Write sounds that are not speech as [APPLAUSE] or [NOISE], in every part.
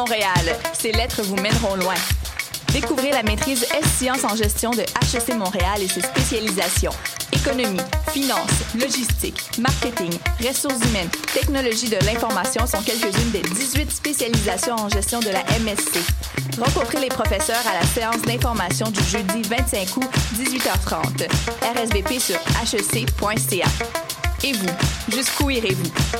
Montréal. Ces lettres vous mèneront loin. Découvrez la maîtrise S-Sciences en gestion de HEC Montréal et ses spécialisations. Économie, finance, logistique, marketing, ressources humaines, technologie de l'information sont quelques-unes des 18 spécialisations en gestion de la MSC. Rencontrez les professeurs à la séance d'information du jeudi 25 août, 18h30. RSVP sur hec.ca. Et vous, jusqu'où irez-vous?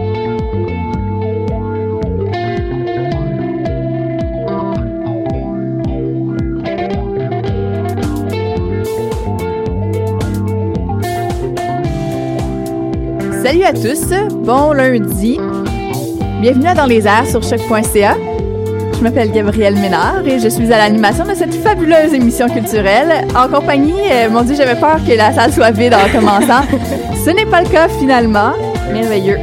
Salut à tous, bon lundi. Bienvenue à Dans les airs sur choc.ca. Je m'appelle Gabrielle Ménard et je suis à l'animation de cette fabuleuse émission culturelle en compagnie, euh, mon Dieu, j'avais peur que la salle soit vide en commençant. Ce n'est pas le cas finalement. Merveilleux.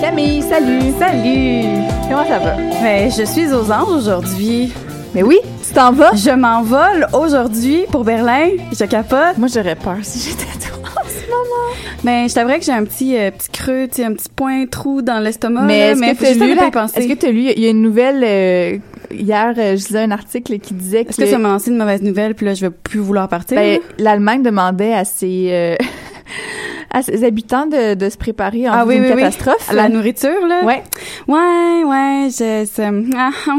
Camille, salut. Salut! Comment ça va? Ben, je suis aux anges aujourd'hui. Mais oui, tu t'en vas? Je m'envole aujourd'hui pour Berlin. Je capote. Moi, j'aurais peur si j'étais toi en ce moment. Mais je t'avouerais que j'ai un petit, euh, petit creux, tu sais, un petit point trou dans l'estomac. Mais est-ce que tu as lu la... Est-ce que tu as lu il y a une nouvelle euh, hier euh, je lisais un article qui disait que, Est-ce que ça m'a lancé une mauvaise nouvelle, puis là, je vais plus vouloir partir? ben, l'Allemagne demandait à ses à ses habitants de, de se préparer en Ah oui, oui, oui. catastrophe. La nourriture, là? Ouais. Ouais, ouais, je... [LAUGHS] ah, ah.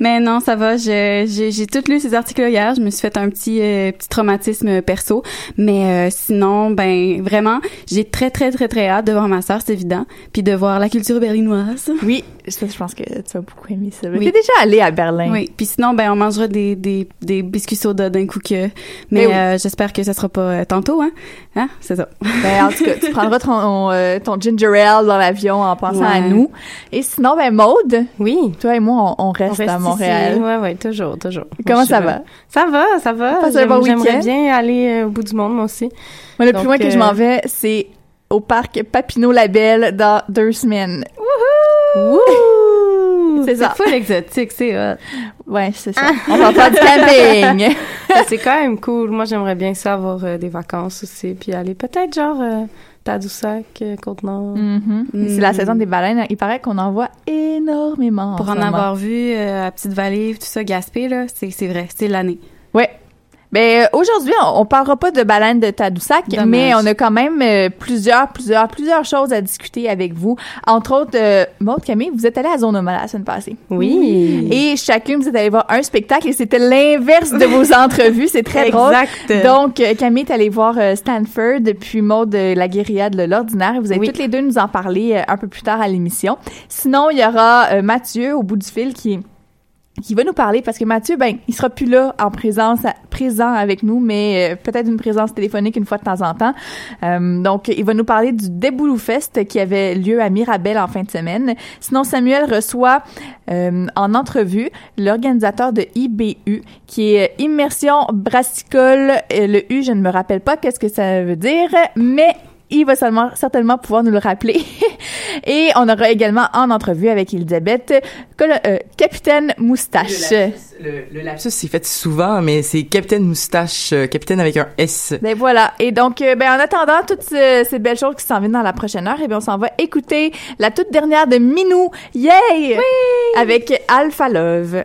Mais non, ça va. J'ai j'ai tout lu ces articles hier. Je me suis fait un petit euh, petit traumatisme perso. Mais euh, sinon, ben vraiment, j'ai très, très, très, très hâte de voir ma sœur, c'est évident. Puis de voir la culture berlinoise. Oui, ça, je pense que tu vas beaucoup aimer ça. Oui. T'es déjà allé à Berlin. Oui, puis sinon ben on mangera des des des biscuits soda d'un coup que Mais mais oui. euh, j'espère que ça sera pas euh, tantôt hein. Hein, c'est ça. Ben, en tout cas, tu prendras ton, euh, ton ginger ale dans l'avion en pensant à nous. Et sinon, ben Maude, Oui. toi et moi, on, on On reste, à. Montréal. Ouais, ouais, toujours, toujours. Comment ça va? Ça va, ça va. Bon J'aimerais bien aller euh, au bout du monde, moi aussi. Moi, le Donc, plus loin que je euh, m'en vais, c'est au parc Papineau-Labelle dans deux semaines. Wouhou! C'est ça. [LAUGHS] Full exotique, c'est hot. Ouais, c'est ça. On va faire du camping. [LAUGHS] C'est quand même cool. Moi, j'aimerais bien ça avoir euh, des vacances aussi, puis aller peut-être genre euh, Tadoussac, euh, Côte-Nord. Mhm. Mm. C'est la saison des baleines. Il paraît qu'on en voit énormément. Pour en avoir vu euh, à Petite Vallée, tout ça Gaspé là, c'est vrai, c'est l'année. Ouais. Ben euh, aujourd'hui, on, on parlera pas de baleines de Tadoussac, Dommage. mais on a quand même euh, plusieurs, plusieurs, plusieurs choses à discuter avec vous. Entre autres, euh, Maud, Camille, vous êtes allés à Zonoma la semaine passée. Oui. Et chacune, vous êtes allé voir un spectacle et c'était l'inverse de vos [LAUGHS] entrevues. C'est très drôle. Exact. Donc, euh, Camille est allée voir euh, Stanford, puis Maud la guérilla de l'ordinaire. Et Vous allez Oui. toutes les deux nous en parler un peu plus tard à l'émission. Sinon, il y aura Mathieu au bout du fil qui qui va nous parler parce que Mathieu, ben, il sera plus là en présence, présent avec nous, mais euh, peut-être une présence téléphonique une fois de temps en temps. Euh, donc, il va nous parler du Déboulou Fest qui avait lieu à Mirabel en fin de semaine. Sinon, Samuel reçoit euh, en entrevue l'organisateur de IBU, qui est Immersion Brassicole. Euh, Le U, je ne me rappelle pas qu'est-ce que ça veut dire, mais il va seulement, certainement pouvoir nous le rappeler. [LAUGHS] Et on aura également en entrevue avec Elisabeth, euh, Capitaine Moustache. Le, lapsus, c'est fait souvent, mais c'est Capitaine Moustache, euh, Capitaine avec un S. Ben voilà. Et donc, euh, ben en attendant toutes ce- ces belles choses qui s'en viennent dans la prochaine heure, et bien on s'en va écouter la toute dernière de Minou. Yay! Avec Alpha Love.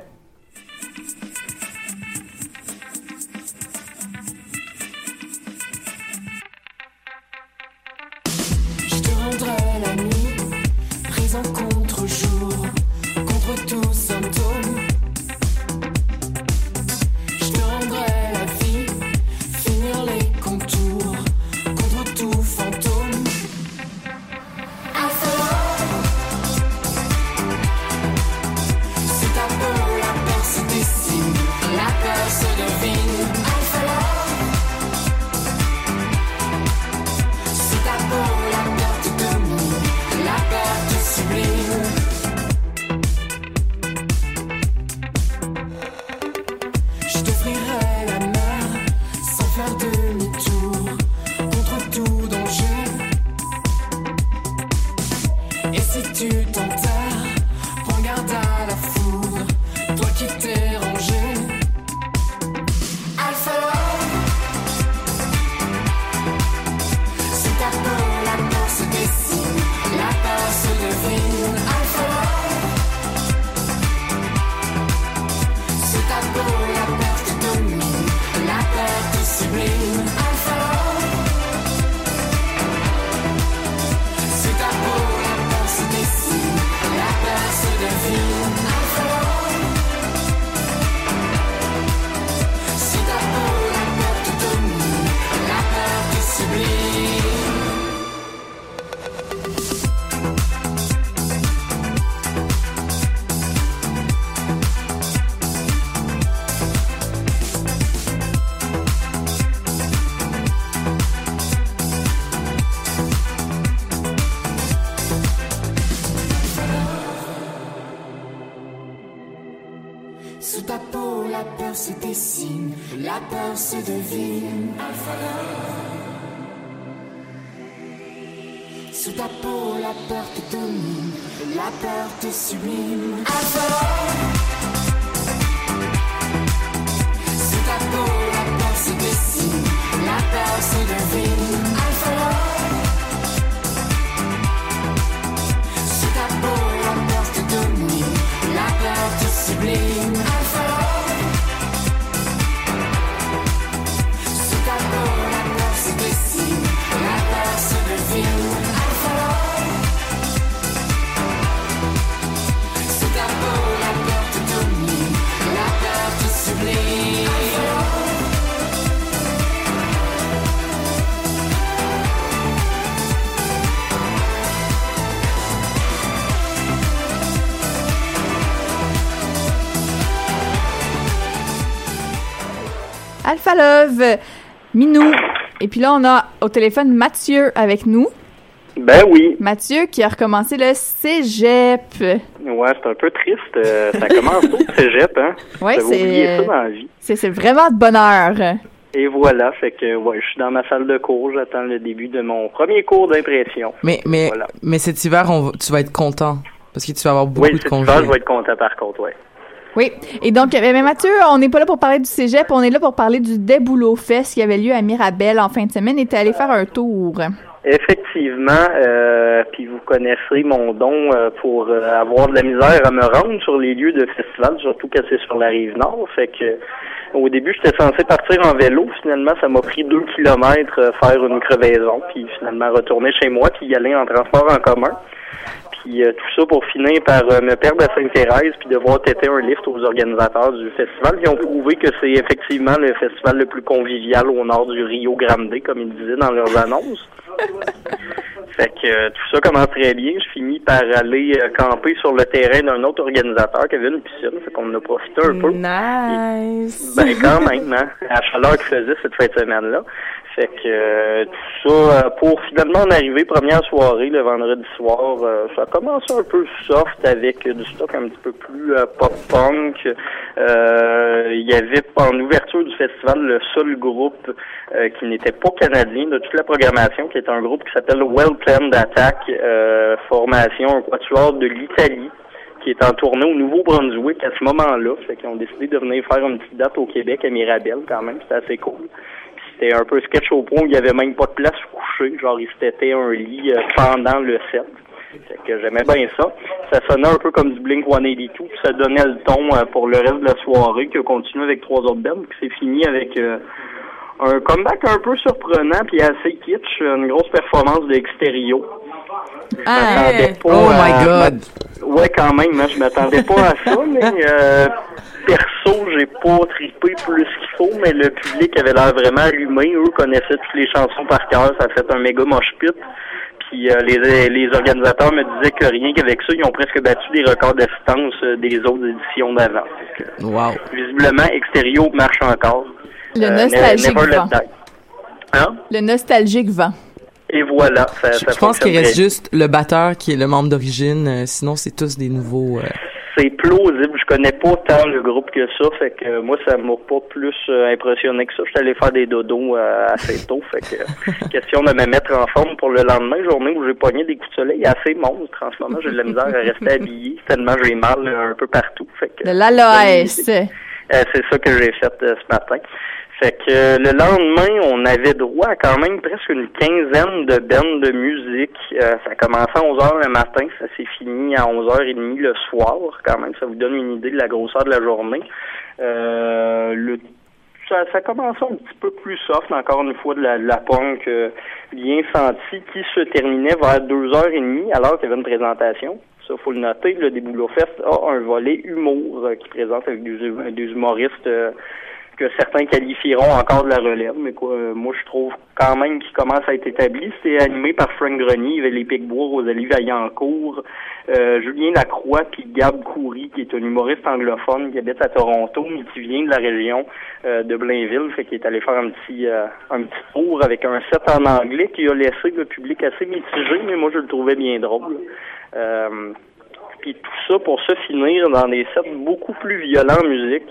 Peur te sublime. Alpha Love, Minou. Et puis là, on a au téléphone Mathieu avec nous. Ben oui. Mathieu qui a recommencé le cégep. Ouais, c'est un peu triste. euh, ça commence tôt, le cégep, hein? Ouais, c'est ça dans la vie. c'est c'est vraiment de bonheur. Et voilà, fait que ouais, je suis dans ma salle de cours, j'attends le début de mon premier cours d'impression. Mais, mais, Voilà. mais cet hiver, on va- tu vas être content. Parce que tu vas avoir beaucoup Oui, de cet congés. hiver, je vais être content par contre, ouais. Oui. Et donc, euh, mais Mathieu, on n'est pas là pour parler du cégep, on est là pour parler du Déboulot Fest qui avait lieu à Mirabel en fin de semaine et t'es allé faire un tour. Effectivement, euh, puis vous connaisserez mon don euh, pour avoir de la misère à me rendre sur les lieux de festival, surtout que c'est sur la rive nord. Fait que au début, j'étais censé partir en vélo. Finalement, ça m'a pris deux kilomètres faire une crevaison, puis finalement retourner chez moi, puis y aller en transport en commun. Puis euh, tout ça pour finir par euh, me perdre à Sainte-Thérèse, puis devoir têter un lift aux organisateurs du festival, qui ont prouvé que c'est effectivement le festival le plus convivial au nord du Rio Grande, comme ils disaient dans leurs annonces. [LAUGHS] Fait que euh, tout ça commence très bien. Je finis par aller euh, camper sur le terrain d'un autre organisateur qui avait une piscine. Fait qu'on en a profité un peu. Nice. Ben quand même, hein, la chaleur qu'il faisait cette fin de semaine-là. Fait que euh, tout ça, euh, pour finalement en arriver, première soirée, le vendredi soir, euh, ça a commencé un peu soft avec du stock un petit peu plus euh, pop-punk. Il y avait en ouverture du festival le seul groupe qui n'était pas canadien de toute la programmation, qui est un groupe qui s'appelle Well Planned Attack, formation, un quatuor de l'Italie qui est en tournée au Nouveau-Brunswick à ce moment-là. Fait qu'ils ont décidé de venir faire une petite date au Québec à Mirabel quand même. C'était assez cool. C'était un peu sketch au point où il y avait même pas de place pour coucher. Genre, il s'était un lit euh, pendant le set. Fait que j'aimais bien ça. Ça sonnait un peu comme du Blink 182. puis Ça donnait le ton euh, pour le reste de la soirée qui a continué avec trois autres bands. Puis c'est fini avec euh, un comeback un peu surprenant puis assez kitsch. Une grosse performance de Extérieur. Ah, m'attendais pas Oh à- my god. Ouais, quand même, hein, je m'attendais pas à ça, mais euh, perso, j'ai pas trippé plus qu'il faut, mais le public avait l'air vraiment allumé. Eux connaissaient toutes les chansons par cœur, ça a fait un méga mosh pit. Puis euh, les, les organisateurs me disaient que rien qu'avec ça, ils ont presque battu les records d'assistance euh, des autres éditions d'avant. Que, Wow. Visiblement, Extérieur marche encore. le Euh, nostalgique vent. Hein? Le nostalgique vent. Et voilà, ça, Je, ça je pense qu'il reste juste le batteur qui est le membre d'origine. euh, sinon, c'est tous des nouveaux. euh, C'est plausible. Je connais pas tant le groupe que ça, fait que euh, moi ça m'a pas plus euh, impressionné que ça. J'étais allé faire des dodos euh, assez tôt, fait que euh, [LAUGHS] question de me mettre en forme pour le lendemain, journée où j'ai pogné des coups de soleil assez monstres. En ce moment, j'ai de la misère à rester habillé [LAUGHS] tellement j'ai mal un peu partout. Fait que De l'aloès. euh, c'est ça que j'ai fait euh, ce matin. Fait que euh, le lendemain, on avait droit à quand même presque une quinzaine de bandes de musique. Euh, ça a commencé à 11h le matin, ça s'est fini à 11h30 le soir. Quand même, ça vous donne une idée de la grosseur de la journée. Euh, le ça, ça commençait un petit peu plus soft, encore une fois, de la, de la punk euh, bien sentie, qui se terminait vers deux heures et demie, alors qu'il y avait une présentation. Ça, faut le noter. Le Déboulot Fest a un volet humour euh, qui présente avec des, des humoristes euh, que certains qualifieront encore de la relève, mais quoi, euh, moi je trouve quand même qu'il commence à être établi. C'est animé par Frank Grenier, les Picbois, Rosalie Vaillancourt, euh, Julien Lacroix, puis Gab Coury, qui est un humoriste anglophone qui habite à Toronto, mais qui vient de la région euh, de Blainville, fait qu'il est allé faire un petit euh, un petit tour avec un set en anglais qui a laissé le public assez mitigé, mais moi je le trouvais bien drôle. Puis tout ça pour se finir dans des sets beaucoup plus violents en musique.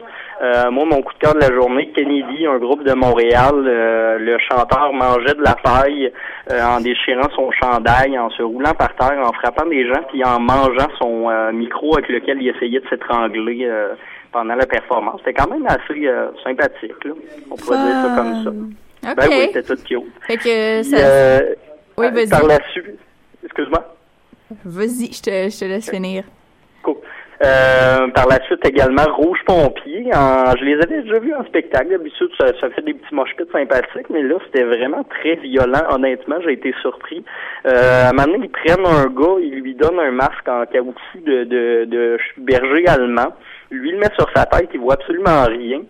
Euh, moi, mon coup de cœur de la journée, Kennedy, un groupe de Montréal, euh, le chanteur mangeait de la paille euh, en déchirant son chandail, en se roulant par terre, en frappant des gens, puis en mangeant son euh, micro avec lequel il essayait de s'étrangler euh, pendant la performance. C'était quand même assez euh, sympathique, là. On pourrait dire ça comme ça. Ben oui, c'était tout cute. Fait que ça... euh, Oui, vas-y. Par la suite, excuse-moi. Vas-y, je te, je te laisse finir. Cool. Euh, par la suite également Rouge Pompier. En, je les avais déjà vus en spectacle. D'habitude, ça, ça fait des petits mosh pits sympathiques, mais là, c'était vraiment très violent. Honnêtement, j'ai été surpris. Euh, à un moment donné, ils prennent un gars, ils lui donnent un masque en caoutchouc de, de, de berger allemand. Lui, il le met sur sa tête, il voit absolument rien.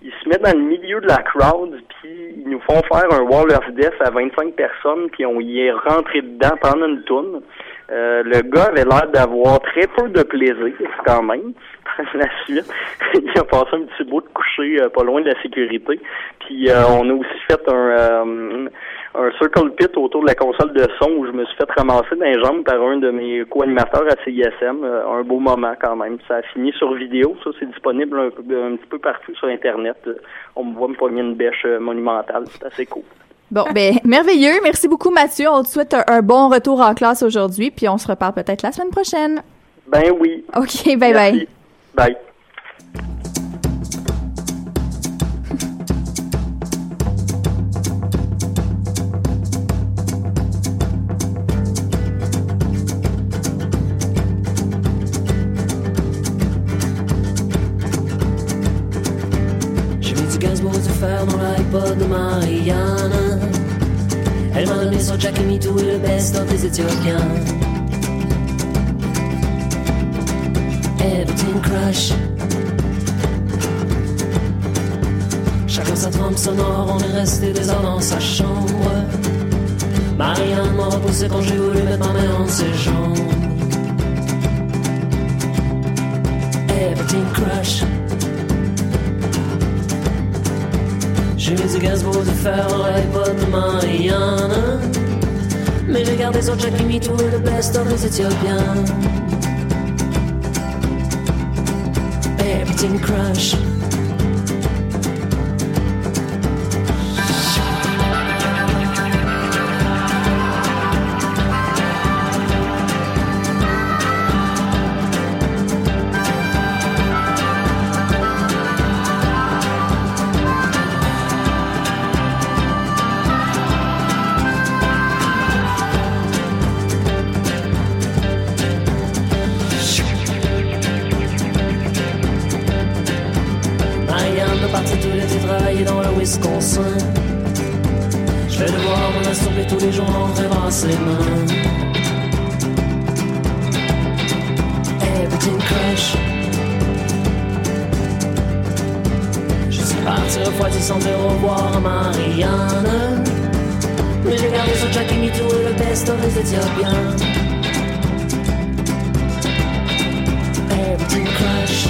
Il se met dans le milieu de la crowd, puis ils nous font faire un wall of death à 25 personnes, puis on y est rentré dedans pendant une tourne. Euh, le gars avait l'air d'avoir très peu de plaisir, quand même. [LAUGHS] La suite, il a passé un petit bout de coucher euh, pas loin de la sécurité. Puis euh, on a aussi fait un, euh, un circle pit autour de la console de son où je me suis fait ramasser dans les jambes par un de mes co-animateurs à CISM. Un beau moment quand même. Ça a fini sur vidéo. Ça, c'est disponible un, un petit peu partout sur Internet. On me voit me pogner une bêche monumentale. C'est assez cool. Bon, ben, [LAUGHS] merveilleux. Merci beaucoup, Mathieu. On te souhaite un, un bon retour en classe aujourd'hui, puis on se reparle peut-être la semaine prochaine. Ben oui. OK, bye bye. Merci. Bye. Me Too et le best of des Éthiopiens. Everything crush. Chacun sa trompe sonore, on est resté des heures dans sa chambre. Marianne m'a repoussé quand j'ai voulu mettre ma main entre ses jambes. Everything crush. J'ai mis du gaz pour du fer dans l'iPod de Mariana. Mais j'ai gardé son Jack Me Too et le best of les Éthiopiens. Everything crush. À Marianne. Mais j'ai gardé son Jack Me Too et le best of les Éthiopiens. Everything crash.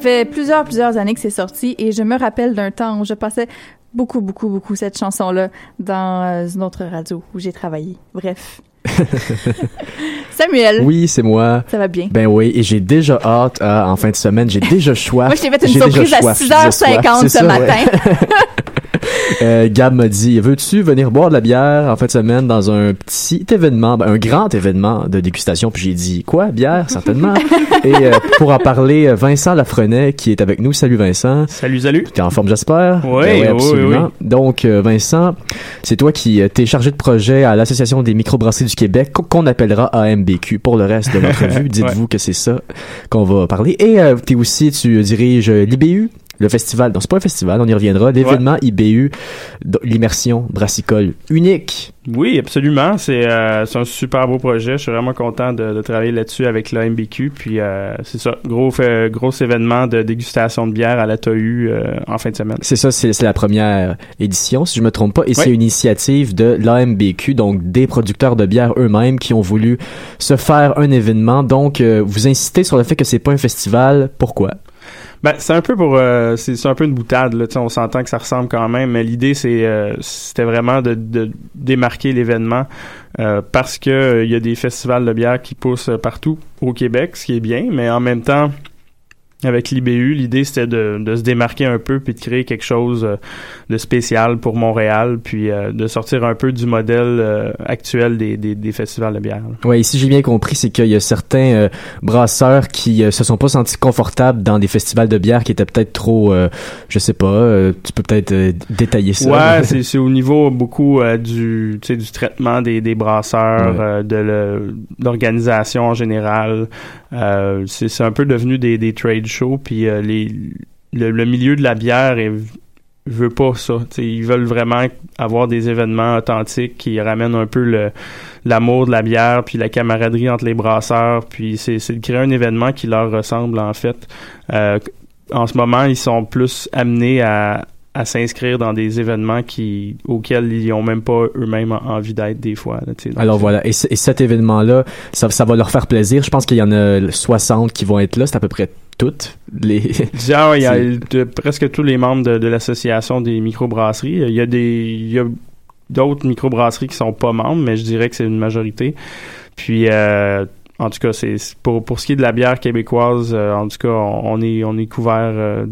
Fait plusieurs, plusieurs années que c'est sorti et je me rappelle d'un temps où je passais beaucoup, beaucoup, beaucoup cette chanson-là dans euh, une autre radio où j'ai travaillé. Bref. [LAUGHS] Samuel. Oui, c'est moi. Ça va bien? Ben oui, et j'ai déjà hâte à, en fin de semaine, j'ai déjà [LAUGHS] choix. Moi, je t'ai fait une surprise à soif, j'ai 6h50 soif. C'est ce ouais. [LAUGHS] Euh, Gab m'a dit veux-tu venir boire de la bière en fin de semaine dans un petit événement, ben, un grand événement de dégustation? Puis j'ai dit quoi? Bière certainement. [LAUGHS] Et euh, pour en parler, Vincent Lafrenet qui est avec nous. Salut Vincent. Salut, salut. T'es en forme j'espère? Oui, Ben oui, absolument. oui, Donc euh, Vincent, c'est toi qui euh, t'es chargé de projet à l'association des microbrasseries du Québec qu- qu'on appellera AMBQ pour le reste de notre [LAUGHS] vue. Dites-vous que c'est ça qu'on va parler. Et euh, t'es aussi tu diriges euh, l'IBU. Le festival, non c'est pas un festival, on y reviendra. L'événement IBU, l'immersion brassicole unique. Oui, absolument. C'est euh, c'est un super beau projet. Je suis vraiment content de, de travailler là-dessus avec la MBQ. Puis euh, c'est ça, gros fait- gros événement de dégustation de bière à la TAU euh, en fin de semaine. C'est ça, c'est la première édition, si je me trompe pas, et c'est une initiative de l'AMBQ, donc des producteurs de bière eux-mêmes qui ont voulu se faire un événement. Donc, euh, vous incitez sur le fait que c'est pas un festival. Pourquoi? Ben, c'est un peu pour euh, c'est un peu une boutade là, on s'entend que ça ressemble quand même, mais l'idée c'est euh, c'était vraiment de, de démarquer l'événement euh, parce que euh, y a des festivals de bière qui poussent euh, partout au Québec, ce qui est bien, mais en même temps avec l'IBU, l'idée c'était de, de se démarquer un peu puis de créer quelque chose euh, de spécial pour Montréal, puis euh, de sortir un peu du modèle euh, actuel des, des, des festivals de bière. là. Ouais, ici j'ai bien compris, c'est qu'il y a certains euh, brasseurs qui se sont pas sentis confortables dans des festivals de bière qui étaient peut-être trop, je sais pas, tu peux peut-être détailler ça. Ouais, c'est c'est au niveau beaucoup du du traitement des, des brasseurs, Ouais. de le- l'organisation en général. C'est c'est un peu devenu des, des trade shows puis euh, le, milieu de la bière est, veut pas ça. Ils veulent vraiment avoir des événements authentiques qui ramènent un peu l'amour de la bière puis la camaraderie entre les brasseurs puis c'est de créer un événement qui leur ressemble en fait. Euh, en ce moment, ils sont plus amenés à s'inscrire dans des événements auxquels ils ont même pas eux-mêmes en- envie d'être des fois. Alors voilà, et cet événement-là, ça, ça va leur faire plaisir. Je pense qu'il y en a 60 qui vont être là, c'est à peu près toutes les... [LAUGHS] Déjà, il y a de- presque tous les membres de, de l'association des microbrasseries. Il y a des, il y a d'autres microbrasseries qui sont pas membres, mais je dirais que c'est une majorité. Puis, euh, en tout cas, c'est c'est pour pour ce qui est de la bière québécoise, euh, en tout cas, on, on est on est couvert. Euh,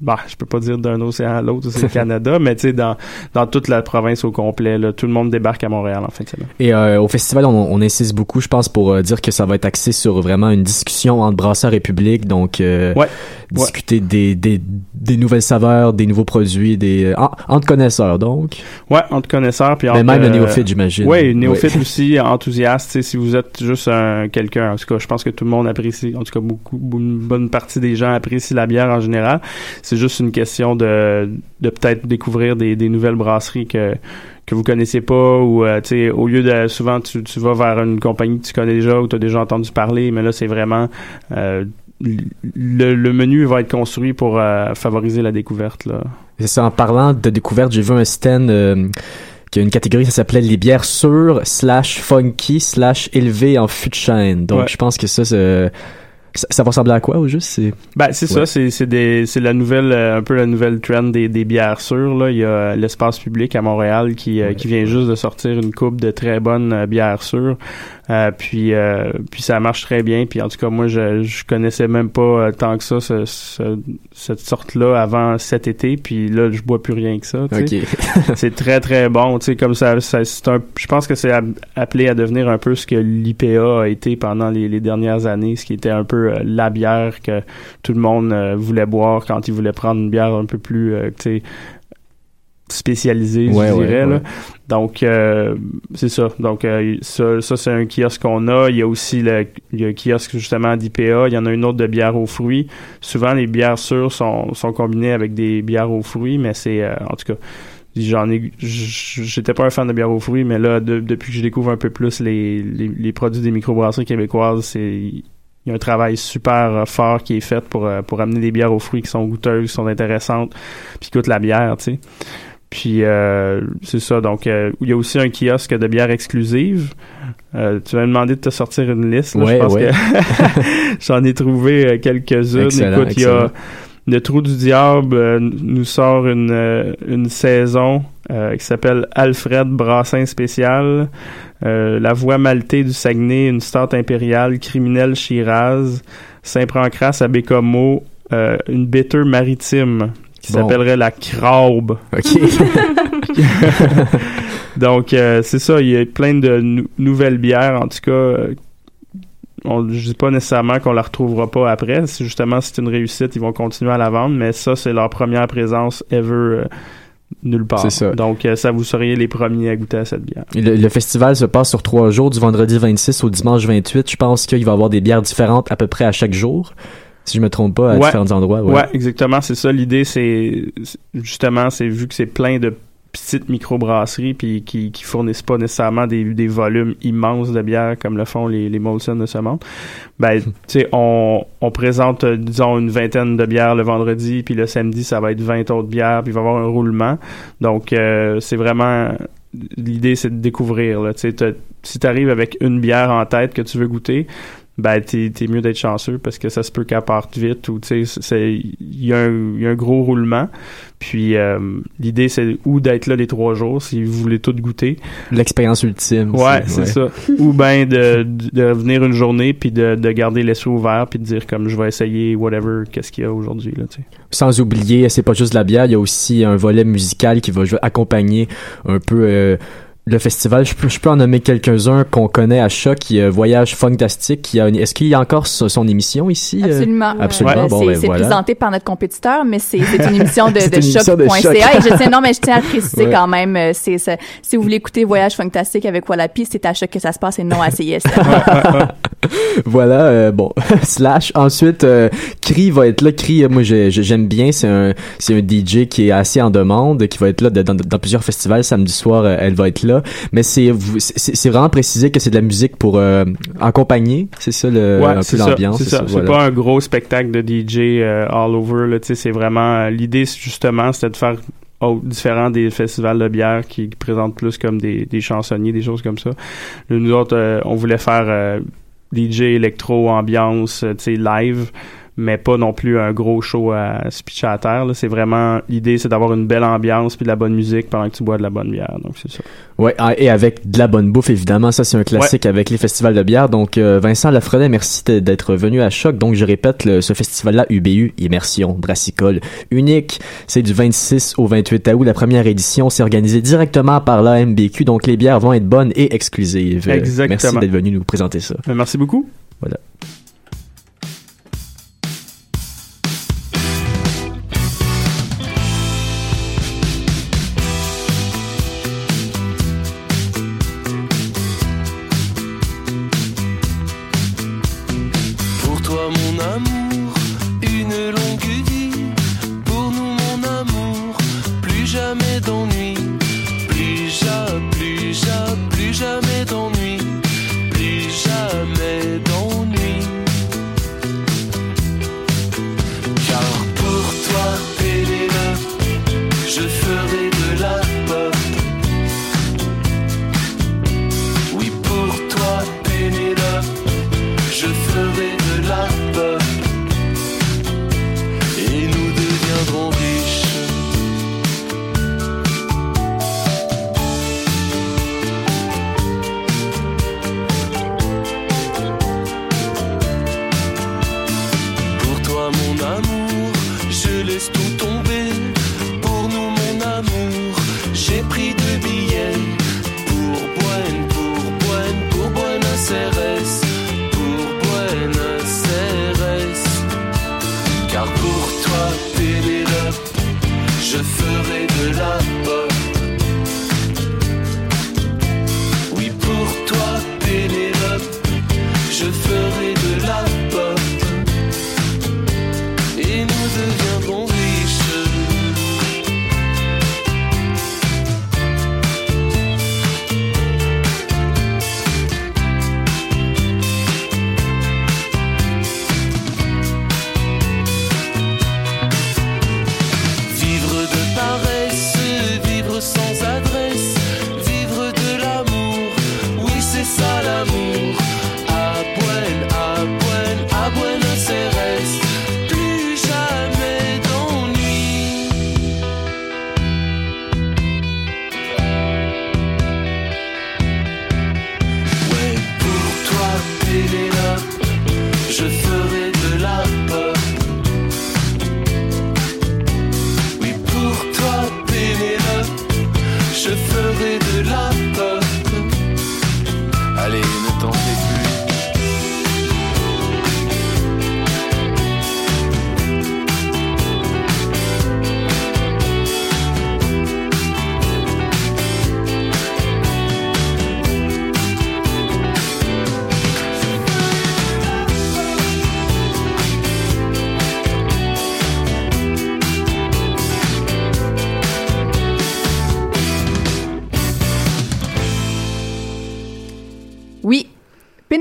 bah, je peux pas dire d'un océan à l'autre, c'est le [LAUGHS] Canada, mais tu sais, dans, dans toute la province au complet, là, tout le monde débarque à Montréal, en fait. Et euh, au festival, on, on insiste beaucoup, je pense, pour euh, dire que ça va être axé sur vraiment une discussion entre brasseurs et public, donc euh, Ouais. discuter Des, des, des nouvelles saveurs, des nouveaux produits, des euh, en- entre connaisseurs, donc. Ouais, entre connaisseurs puis Mais entre, même le euh, néophyte, j'imagine. Oui, néophyte Ouais. [LAUGHS] aussi, enthousiaste. Si vous êtes juste un quelqu'un, en tout cas, je pense que tout le monde apprécie, en tout cas, beaucoup, une bonne partie des gens apprécient la bière en général. C'est juste une question de, de peut-être découvrir des, des nouvelles brasseries que que vous connaissez pas ou euh, tu sais au lieu de souvent tu, tu vas vers une compagnie que tu connais déjà ou tu as déjà entendu parler mais là c'est vraiment euh, le, le menu va être construit pour euh, favoriser la découverte là. C'est ça, en parlant de découverte, j'ai vu un stand euh, qui a une catégorie, ça s'appelait les bières sûres, slash funky, slash élevées en fût de chêne. Donc, Ouais. je pense que ça, c'est- ça, ça va ressembler à quoi, au juste? C'est... Ben c'est Ouais. ça, c'est c'est des c'est la nouvelle euh, un peu la nouvelle trend des, des bières sûres là, il y a euh, l'espace public à Montréal qui euh, qui vient juste de sortir une coupe de très bonnes bières sûres. Euh, puis euh, puis ça marche très bien puis en tout cas moi je je connaissais même pas euh, tant que ça ce- ce- cette sorte là avant cet été puis là je bois plus rien que ça, tu sais. Ok. [LAUGHS] c'est très très bon, tu sais comme ça, ça c'est un je pense que c'est appelé à devenir un peu ce que l'IPA a été pendant les, les dernières années, ce qui était un peu la bière que tout le monde voulait boire quand il voulait prendre une bière un peu plus tu sais spécialisée, Ouais, je dirais ouais. là. Donc euh, c'est ça. Donc euh, ça, ça c'est un kiosque qu'on a. Il y a aussi le, il y a un kiosque justement d'IPA. Il y en a une autre de bière aux fruits. Souvent les bières sûres sont, sont combinées avec des bières aux fruits, mais c'est euh, en tout cas j'en ai j'étais pas un fan de bière aux fruits mais là de- depuis que je découvre un peu plus les, les, les produits des microbrasseries québécoises c'est il y a un travail super euh, fort qui est fait pour euh, pour amener des bières aux fruits qui sont goûteuses qui sont intéressantes puis qui coûtent la bière tu sais Puis euh, c'est ça. Donc euh, il y a aussi un kiosque de bières exclusives. Euh, tu m'as demandé de te sortir une liste. là. Ouais, je pense ouais. que [LAUGHS] j'en ai trouvé euh, quelques-unes. Écoute, il y a le Trou du Diable euh, nous sort une, euh, une saison euh, qui s'appelle Alfred Brassin spécial. Euh, la Voix maltée du Saguenay, une start impériale, criminel Shiraz, Saint-Pancras à Bécomo, euh, une bitter maritime qui Bon. s'appellerait la Craube. OK. [LAUGHS] Donc, euh, c'est ça, il y a plein de nou- nouvelles bières, en tout cas. euh, on, je dis pas nécessairement qu'on la retrouvera pas après. C'est justement, c'est une réussite, ils vont continuer à la vendre, mais ça, c'est leur première présence ever euh, nulle part. C'est ça. Donc, euh, ça, vous seriez les premiers à goûter à cette bière. Le, le festival se passe sur trois jours, du vendredi 26 au dimanche 28. Je pense qu'il va y avoir des bières différentes à peu près à chaque jour, si je me trompe pas, à Ouais. différents endroits. Ouais, Ouais. exactement, c'est ça. L'idée, c'est justement, c'est vu que c'est plein de petites microbrasseries puis qui, qui fournissent pas nécessairement des, des volumes immenses de bière comme le font les, les Molson de ce monde. Ben, tu sais, on, on présente, disons, une vingtaine de bières le vendredi, puis le samedi, ça va être 20 autres bières, puis il va y avoir un roulement. Donc, euh, c'est vraiment... L'idée, c'est de découvrir. Là. Tu sais, t'as- si tu arrives avec une bière en tête que tu veux goûter, ben t'es mieux d'être chanceux parce que ça se peut qu'elle parte vite ou tu sais c'est il y, a un- il y a un gros roulement. Puis euh, l'idée c'est ou d'être là les trois jours si vous voulez tout goûter. L'expérience ultime. ouais c'est ça. [LAUGHS] Ou ben de, de venir une journée puis de, de garder l'esprit ouvert puis de dire comme je vais essayer whatever qu'est-ce qu'il y a aujourd'hui là tu sais. Sans oublier, c'est pas juste la bière, il y a aussi un volet musical qui va accompagner un peu euh, le festival. Je peux, je peux en nommer quelques-uns qu'on connaît à Choc, qui euh, Voyage Fantastique. Qui a une- Est-ce qu'il y a encore son, son émission ici? euh? Absolument. Absolument. Euh, Bon, c'est ben, voilà. présenté par notre compétiteur, mais c'est c'est une [LAUGHS] émission de, de choc.ca. choc. Et je tiens, non, mais je tiens à préciser Ouais. quand même, euh, c'est, c'est- si vous voulez écouter Voyage Fantastique avec Wallapi, c'est à choc que ça se passe et non à CIS. [LAUGHS] voilà, euh, bon, [LAUGHS] slash. Ensuite, euh, Cree va être là. Cree, euh, moi, j'ai- j'ai- j'aime bien. C'est un, c'est un DJ qui est assez en demande, qui va être là de- dans, dans plusieurs festivals. Samedi soir, elle va être là. Mais c'est, c'est vraiment précisé que c'est de la musique pour euh, accompagner. C'est ça le, ouais, un peu c'est ça, l'ambiance. c'est ça. C'est voilà. pas un gros spectacle de DJ euh, all over. Là, tu sais, c'est vraiment euh, l'idée, justement, c'était de faire oh, différent des festivals de bière qui présentent plus comme des, des chansonniers, des choses comme ça. Nous autres, euh, on voulait faire DJ électro ambiance, tu sais, live. Mais pas non plus un gros show à se pitcher à terre. C'est vraiment l'idée, c'est d'avoir une belle ambiance puis de la bonne musique pendant que tu bois de la bonne bière. Donc c'est ça. Ouais, ah, et avec de la bonne bouffe, évidemment. Ça, c'est un classique avec les festivals de bière. Donc, euh, Vincent Lafrenet, merci d'être venu à Choc. Donc, je répète, le- ce festival-là, UBU, Immersion Brassicole, unique. C'est du 26 au 28 août. La première édition, c'est organisé directement par l'AMBQ. Donc, les bières vont être bonnes et exclusives. Exactement. Merci d'être venu nous présenter ça. Mais merci beaucoup. Voilà.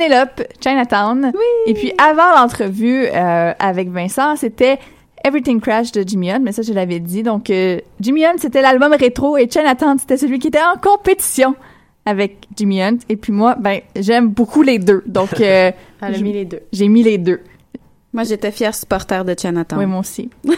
Pénélope, Chinatown. Et puis avant l'entrevue euh, avec Vincent, c'était Everything Crash de Jimmy Hunt, mais ça je l'avais dit. Donc euh, Jimmy Hunt c'était l'album rétro et Chinatown c'était celui qui était en compétition avec Jimmy Hunt. Et puis moi, ben j'aime beaucoup les deux. Donc euh, [LAUGHS] Elle a je- mis les deux. j'ai mis les deux. Moi, j'étais fière supporter de Chinatown. Oui, moi aussi. [LAUGHS]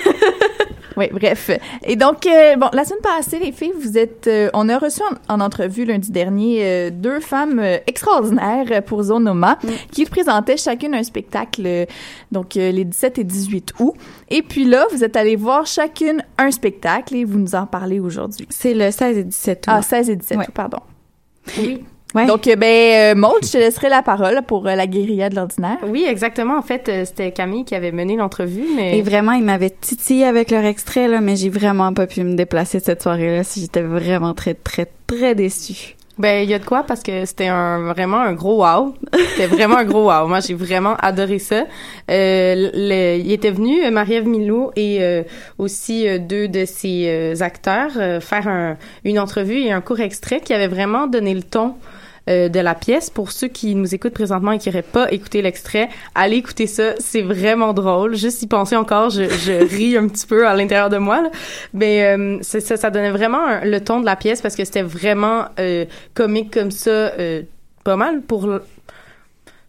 oui, bref. Et donc, euh, bon, la semaine passée, les filles, vous êtes... euh, on a reçu en, en entrevue lundi dernier euh, deux femmes euh, extraordinaires pour Zonoma qui présentaient chacune un spectacle, euh, donc euh, les 17 et 18 août. Et puis là, vous êtes allées voir chacune un spectacle et vous nous en parlez aujourd'hui. C'est le 16 et 17 août. Ah, 16 et 17 Ouais. août, pardon. Oui. Ouais. Donc, euh, ben, euh, Maud, je te laisserai la parole pour euh, la guérilla de l'ordinaire. Oui, exactement. En fait, euh, c'était Camille qui avait mené l'entrevue, mais Et vraiment, ils m'avaient titillé avec leur extrait, là, mais j'ai vraiment pas pu me déplacer cette soirée-là. si J'étais vraiment très, très, très déçue. Ben, il y a de quoi parce que c'était un vraiment un gros wow. C'était vraiment un gros wow. Moi, j'ai vraiment adoré ça. Euh, le- il était venu Marie-Ève Milot et euh, aussi euh, deux de ses euh, acteurs euh, faire un- une entrevue et un court extrait qui avait vraiment donné le ton euh, de la pièce. Pour ceux qui nous écoutent présentement et qui n'auraient pas écouté l'extrait, allez écouter ça. C'est vraiment drôle. Juste y penser encore, je, je [LAUGHS] ris un petit peu à l'intérieur de moi. Là. Mais euh, ça, ça donnait vraiment un- le ton de la pièce parce que c'était vraiment euh, comique comme ça, euh, pas mal pour le-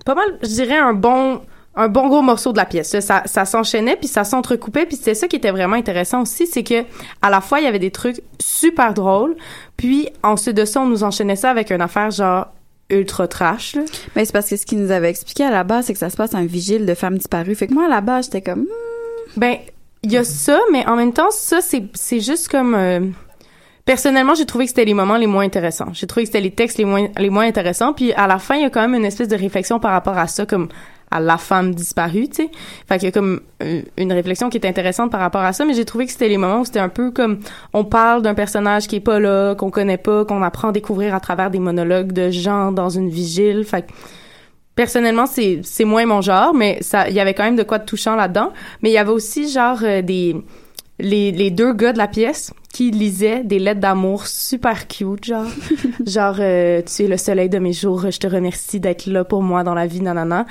pas mal, je dirais un bon un bon gros morceau de la pièce. Ça, ça, ça s'enchaînait puis ça s'entrecoupait puis c'était ça qui était vraiment intéressant aussi, c'est que à la fois il y avait des trucs super drôles, puis ensuite de ça on nous enchaînait ça avec une affaire genre ultra trash. Là. Mais c'est parce que ce qu'ils nous avait expliqué à la base, c'est que ça se passe un vigile de femmes disparues. Fait que moi, à la base, j'étais comme, hmm, Ben, il y a ça, mais en même temps, ça, c'est, c'est juste comme... euh, Personnellement, j'ai trouvé que c'était les moments les moins intéressants. J'ai trouvé que c'était les textes les moins, les moins intéressants. Puis à la fin, il y a quand même une espèce de réflexion par rapport à ça, comme à la femme disparue, tu sais. Fait qu'il y a comme euh, une réflexion qui est intéressante par rapport à ça, mais j'ai trouvé que c'était les moments où c'était un peu comme on parle d'un personnage qui est pas là, qu'on connaît pas, qu'on apprend à découvrir à travers des monologues de gens dans une vigile. Fait que personnellement c'est c'est moins mon genre mais ça il y avait quand même de quoi de touchant là-dedans mais il y avait aussi genre euh, des les, les deux gars de la pièce qui lisaient des lettres d'amour super cute genre. [LAUGHS] Genre euh, tu es le soleil de mes jours je te remercie d'être là pour moi dans la vie nanana.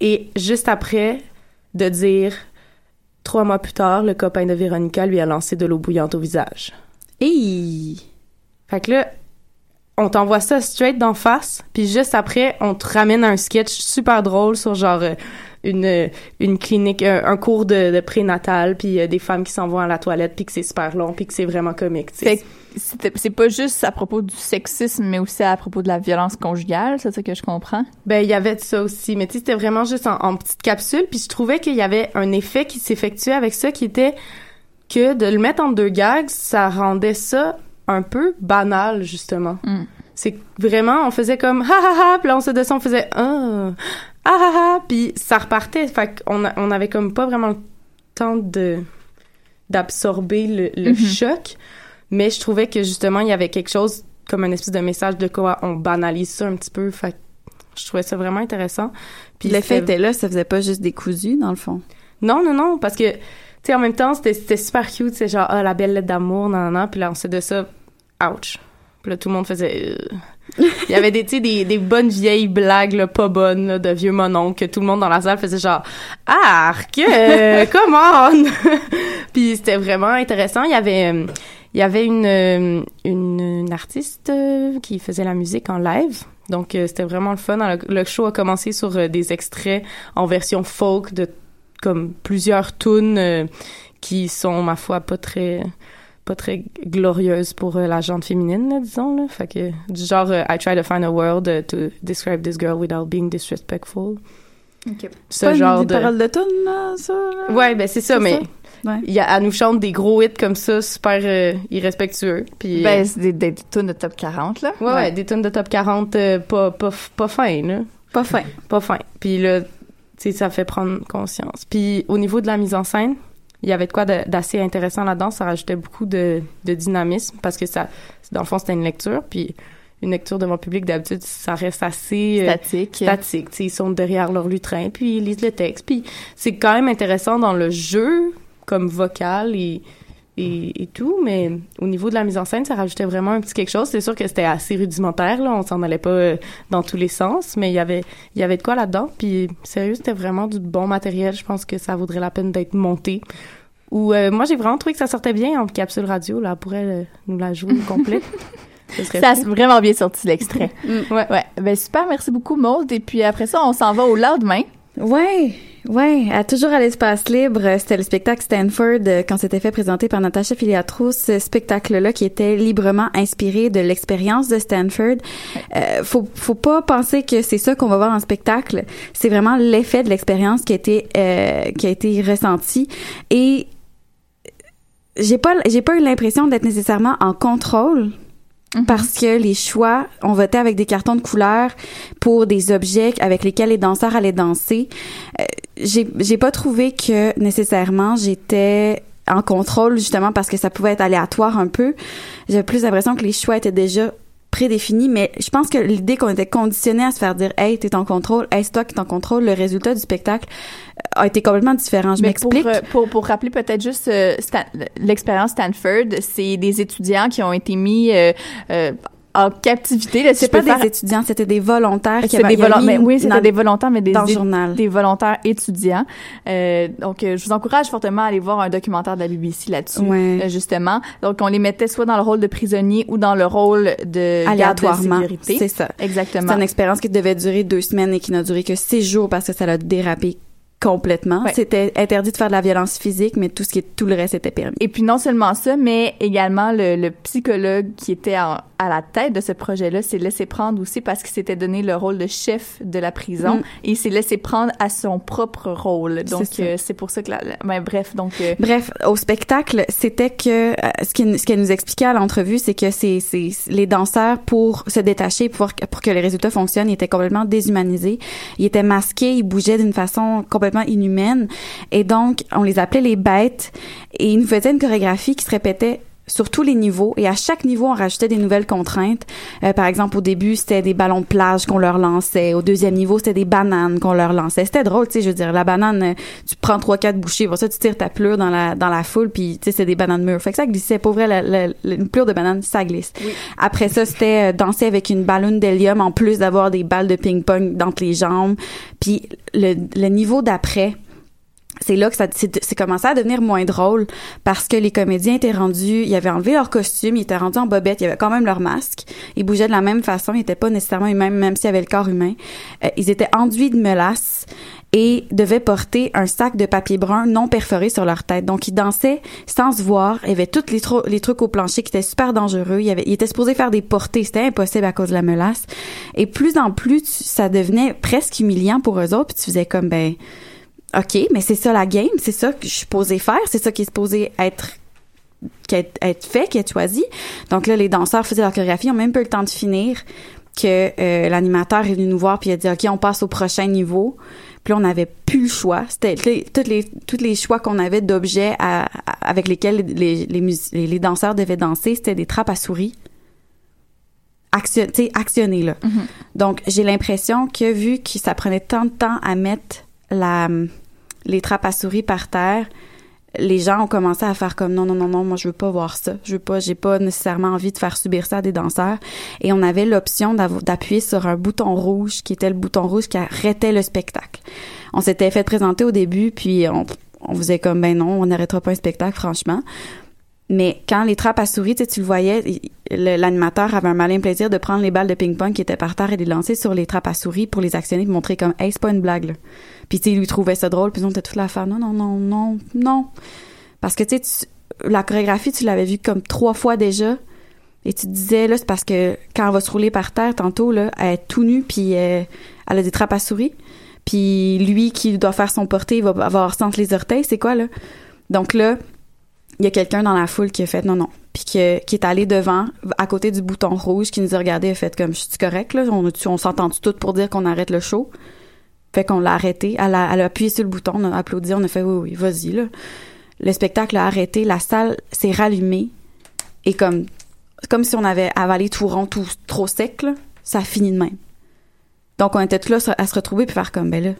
Et juste après de dire trois mois plus tard le copain de Véronica lui a lancé de l'eau bouillante au visage. Hey! fait que là, on t'envoie ça straight d'en face, puis juste après, on te ramène un sketch super drôle sur genre euh, une euh, une clinique, un, un cours de, de prénatal, puis euh, des femmes qui s'en vont à la toilette, puis que c'est super long, puis que c'est vraiment comique. Fait c'est pas juste à propos du sexisme, mais aussi à propos de la violence conjugale, c'est ça que je comprends? Ben, il y avait de ça aussi, mais tu sais, c'était vraiment juste en, en petite capsule, puis je trouvais qu'il y avait un effet qui s'effectuait avec ça, qui était que de le mettre en deux gags, ça rendait ça un peu banal, justement. Mm. C'est vraiment, on faisait comme ha ha ha, puis là, on se descend, on faisait ah ah ah ah, puis ça repartait. Fait qu'on a- on avait comme pas vraiment le temps de d'absorber le, le Mhm. choc, mais je trouvais que justement, il y avait quelque chose comme un espèce de message de quoi on banalise ça un petit peu. Fait que je trouvais ça vraiment intéressant. Puis l'effet était là, ça faisait pas juste des cousus, dans le fond. non, non, non, parce que, tu sais, en même temps, c'était c'était super cute. C'est genre, ah, la belle lettre d'amour, nan, nan, nan. Puis là, on sait de ça, ouch. Puis là, tout le monde faisait... euh. Il y avait des, des, des bonnes vieilles blagues, là, pas bonnes, là, de vieux mononcles, que tout le monde dans la salle faisait genre, arc, euh, [LAUGHS] come on! [LAUGHS] Puis c'était vraiment intéressant. Il y avait... il y avait une, une, une artiste euh, qui faisait la musique en live. Donc, euh, c'était vraiment le fun. Le, le show a commencé sur euh, des extraits en version folk de comme plusieurs tunes qui sont, ma foi, pas très pas très glorieuses pour euh, la gente féminine, là, disons. Là. Fait que, du genre, euh, I try to find a word uh, to describe this girl without being disrespectful. Ce Pas genre des de... paroles de tune, là, ça? Ouais, ben c'est ça, mais Ouais. il y a, elle nous chante des gros hits comme ça, super euh, irrespectueux. Puis, Ben, c'est des, des, des tunes de top 40, là. ouais, ouais, des tonnes de top 40 euh, pas, pas, pas fin, là. Pas fin. Pas fin. Puis là, tu sais, ça fait prendre conscience. Puis au niveau de la mise en scène, il y avait de quoi de- d'assez intéressant là-dedans. Ça rajoutait beaucoup de, de dynamisme parce que ça, dans le fond, c'était une lecture. Puis une lecture devant public, d'habitude, ça reste assez... euh, Statique. ils sont derrière leur lutrin, puis ils lisent le texte. Puis c'est quand même intéressant dans le jeu, comme vocal, et et, et tout, mais au niveau de la mise en scène, ça rajoutait vraiment un petit quelque chose. C'est sûr que c'était assez rudimentaire, là, on s'en allait pas euh, dans tous les sens, mais il y avait il y avait de quoi là-dedans. Puis sérieux, c'était vraiment du bon matériel. Je pense que ça vaudrait la peine d'être monté. Ou euh, moi, j'ai vraiment trouvé que ça sortait bien en capsule radio. Là, pourrait euh, nous la jouer au complet. [LAUGHS] Ce serait Ça a vraiment bien sorti l'extrait. Ouais. Ouais. Ben super, merci beaucoup Maud. Et puis après ça, on s'en va au lendemain. Ouais, ouais, à toujours à l'espace libre, euh, c'était le spectacle Stanford euh, quand c'était fait présenter par Natacha Filiatro, ce spectacle-là qui était librement inspiré de l'expérience de Stanford. Euh, faut faut pas penser que c'est ça qu'on va voir le spectacle, c'est vraiment l'effet de l'expérience qui a été euh, qui a été ressenti. Et j'ai pas j'ai pas eu l'impression d'être nécessairement en contrôle parce que les choix, on votait avec des cartons de couleur pour des objets avec lesquels les danseurs allaient danser. Euh, j'ai pas trouvé que nécessairement j'étais en contrôle justement parce que ça pouvait être aléatoire un peu. J'avais plus l'impression que les choix étaient déjà prédéfinis, mais je pense que l'idée qu'on était conditionné à se faire dire hey t'es en contrôle, hey c'est toi qui es en contrôle, le résultat du spectacle a été complètement différent. Je Mais pour, m'explique. euh, pour, pour rappeler peut-être juste euh, Stan- l'expérience Stanford, c'est des étudiants qui ont été mis euh, euh, en captivité. Là, si C'est pas des faire- étudiants, c'était des volontaires qui avaient des Mais oui, dans- c'était des volontaires, mais des, dans le journal. des volontaires étudiants. Euh, donc, euh, je vous encourage fortement à aller voir un documentaire de la BBC là-dessus, Ouais. euh, justement. Donc, on les mettait soit dans le rôle de prisonnier ou dans le rôle de garde de aléatoirement. sécurité. C'est ça. Exactement. C'est une expérience qui devait durer deux semaines et qui n'a duré que six jours parce que ça l'a dérapé complètement. Ouais. C'était interdit de faire de la violence physique, mais tout ce qui est tout le reste était permis. Et puis non seulement ça, mais également le, le psychologue qui était en- à la tête de ce projet-là s'est laissé prendre aussi parce qu'il s'était donné le rôle de chef de la prison Mm. et il s'est laissé prendre à son propre rôle. Donc C'est euh, c'est pour ça que la, la- ben, bref donc euh, Bref, au spectacle, c'était que euh, ce qui- ce qu'elle nous expliquait à l'entrevue, c'est que c'est c'est les danseurs pour se détacher, pour pour que les résultats fonctionnent, ils étaient complètement déshumanisés. Ils étaient masqués, ils bougeaient d'une façon complètement inhumaine, et donc on les appelait les bêtes. Et ils nous faisaient une chorégraphie qui se répétait sur tous les niveaux et à chaque niveau on rajoutait des nouvelles contraintes. Euh, par exemple au début c'était des ballons de plage qu'on leur lançait. Au deuxième niveau c'était des bananes qu'on leur lançait. C'était drôle, tu sais, je veux dire la banane, euh, tu prends trois quatre bouchées, pour ça tu tires ta pleure dans la dans la foule puis tu sais c'est des bananes mûres. Fait que ça glissait. Pour vrai, la, la- la- une pleure de banane ça glisse. Après ça c'était euh, danser avec une ballonne d'hélium en plus d'avoir des balles de ping-pong dans les jambes. Puis le, le niveau d'après c'est là que ça c'est commencé à devenir moins drôle parce que les comédiens étaient rendus, ils avaient enlevé leur costume, ils étaient rendus en bobette, ils avaient quand même leur masque, ils bougeaient de la même façon, ils étaient pas nécessairement humains même s'ils avaient le corps humain. Euh, ils étaient enduits de melasse et devaient porter un sac de papier brun non perforé sur leur tête. Donc ils dansaient sans se voir, il y avait tous les, les trucs au plancher qui étaient super dangereux, il y avait ils étaient supposés faire des portées, c'était impossible à cause de la melasse. Et plus en plus ça devenait presque humiliant pour eux autres, puis tu faisais comme ben OK, mais c'est ça la game, c'est ça que je suis supposée faire, c'est ça qui est supposé être qui est- être fait, qui est choisi. Donc là, les danseurs faisaient leur chorégraphie, ils ont même pas eu le temps de finir que euh, l'animateur est venu nous voir puis il a dit OK, on passe au prochain niveau. Puis là, on n'avait plus le choix. C'était tous les tous les choix qu'on avait d'objets avec lesquels les les, mus- les les danseurs devaient danser, c'était des trappes à souris. Action, actionnées là. Donc, j'ai l'impression que vu que ça prenait tant de temps à mettre les trappes à souris par terre, les gens ont commencé à faire comme non, non, non, non, moi je veux pas voir ça. Je veux pas, j'ai pas nécessairement envie de faire subir ça à des danseurs. Et on avait l'option d'appuyer sur un bouton rouge qui était le bouton rouge qui arrêtait le spectacle. On s'était fait présenter au début, puis on, on faisait comme ben non, on n'arrêtera pas un spectacle, franchement. Mais quand les trappes à souris, tu le voyais, l'animateur avait un malin plaisir de prendre les balles de ping-pong qui étaient par terre et les lancer sur les trappes à souris pour les actionner et montrer comme, hey, c'est pas une blague, là. Puis, tu il lui trouvait ça drôle, puis on était toute la faire, non, non, non, non, non. Parce que, tu sais, la chorégraphie, tu l'avais vue comme trois fois déjà. Et tu te disais, là, c'est parce que quand elle va se rouler par terre, tantôt, là, elle est tout nue, puis euh, elle a des trappes à souris. Puis lui qui doit faire son porté, il va avoir entre les orteils, c'est quoi, là? Donc là, il y a quelqu'un dans la foule qui a fait non, non. Puis qui est allé devant, à côté du bouton rouge, qui nous a regardé et a fait comme, je suis correct, là? On, on s'entend tout pour dire qu'on arrête le show? Fait qu'on l'a arrêté. Elle a, elle a appuyé sur le bouton, on a applaudi, on a fait oui, oui, vas-y, là. Le spectacle a arrêté, la salle s'est rallumée. Et comme, comme si on avait avalé tout rond, tout trop sec, là, ça a fini de même. Donc, on était tous là à se retrouver puis faire comme, ben là,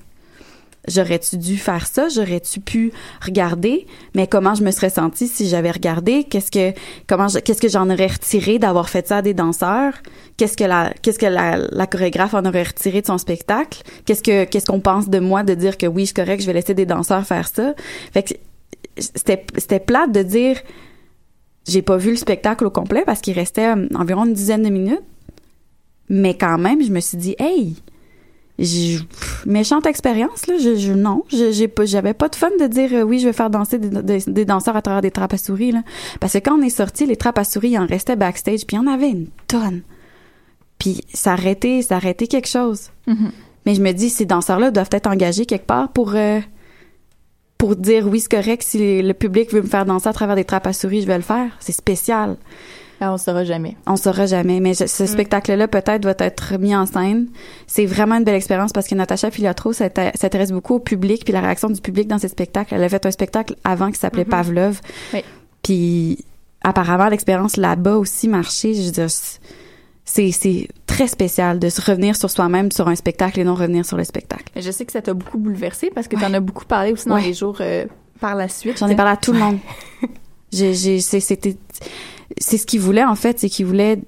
J'aurais-tu dû faire ça? J'aurais-tu pu regarder? Mais comment je me serais sentie si j'avais regardé? Qu'est-ce que, comment qu'est-ce que j'en aurais retiré d'avoir fait ça à des danseurs? Qu'est-ce que la, qu'est-ce que la, la chorégraphe en aurait retiré de son spectacle? Qu'est-ce que, qu'est-ce qu'on pense de moi de dire que oui, je suis correct, je vais laisser des danseurs faire ça? Fait que c'était, c'était plate de dire, j'ai pas vu le spectacle au complet parce qu'il restait euh, environ une dizaine de minutes. Mais quand même, je me suis dit, hey, méchante expérience là. Je, je- non, j'ai pas, j'avais pas de fun de dire euh, oui, je vais faire danser des, des- des danseurs à travers des trappes à souris là. Parce que quand on est sorti, les trappes à souris, il en restait backstage, puis il y en avait une tonne. Puis ça arrêtait, ça arrêtait quelque chose. Mhm. Mais je me dis, ces danseurs-là doivent être engagés quelque part pour euh, pour dire oui, c'est correct. Si le public veut me faire danser à travers des trappes à souris, je vais le faire. C'est spécial. Ah, on saura jamais. On saura jamais. Mais je- ce Mm. spectacle-là, peut-être, va être mis en scène. C'est vraiment une belle expérience parce que Natacha Filiatro s'inté- s'intéresse beaucoup au public puis la réaction du public dans ses spectacles. Elle a fait un spectacle avant qui s'appelait Mhm. Pavlov. Oui. Puis apparemment, l'expérience là-bas aussi marchait. Je veux dire, c'est très spécial de se revenir sur soi-même sur un spectacle et non revenir sur le spectacle. Je sais que ça t'a beaucoup bouleversé parce que tu en as beaucoup parlé aussi dans Ouais. les jours euh, par la suite. J'en ai parlé à tout le monde. [LAUGHS] J'ai, j'ai, c'est, c'était, c'est ce qu'il voulait en fait, c'est qu'il voulait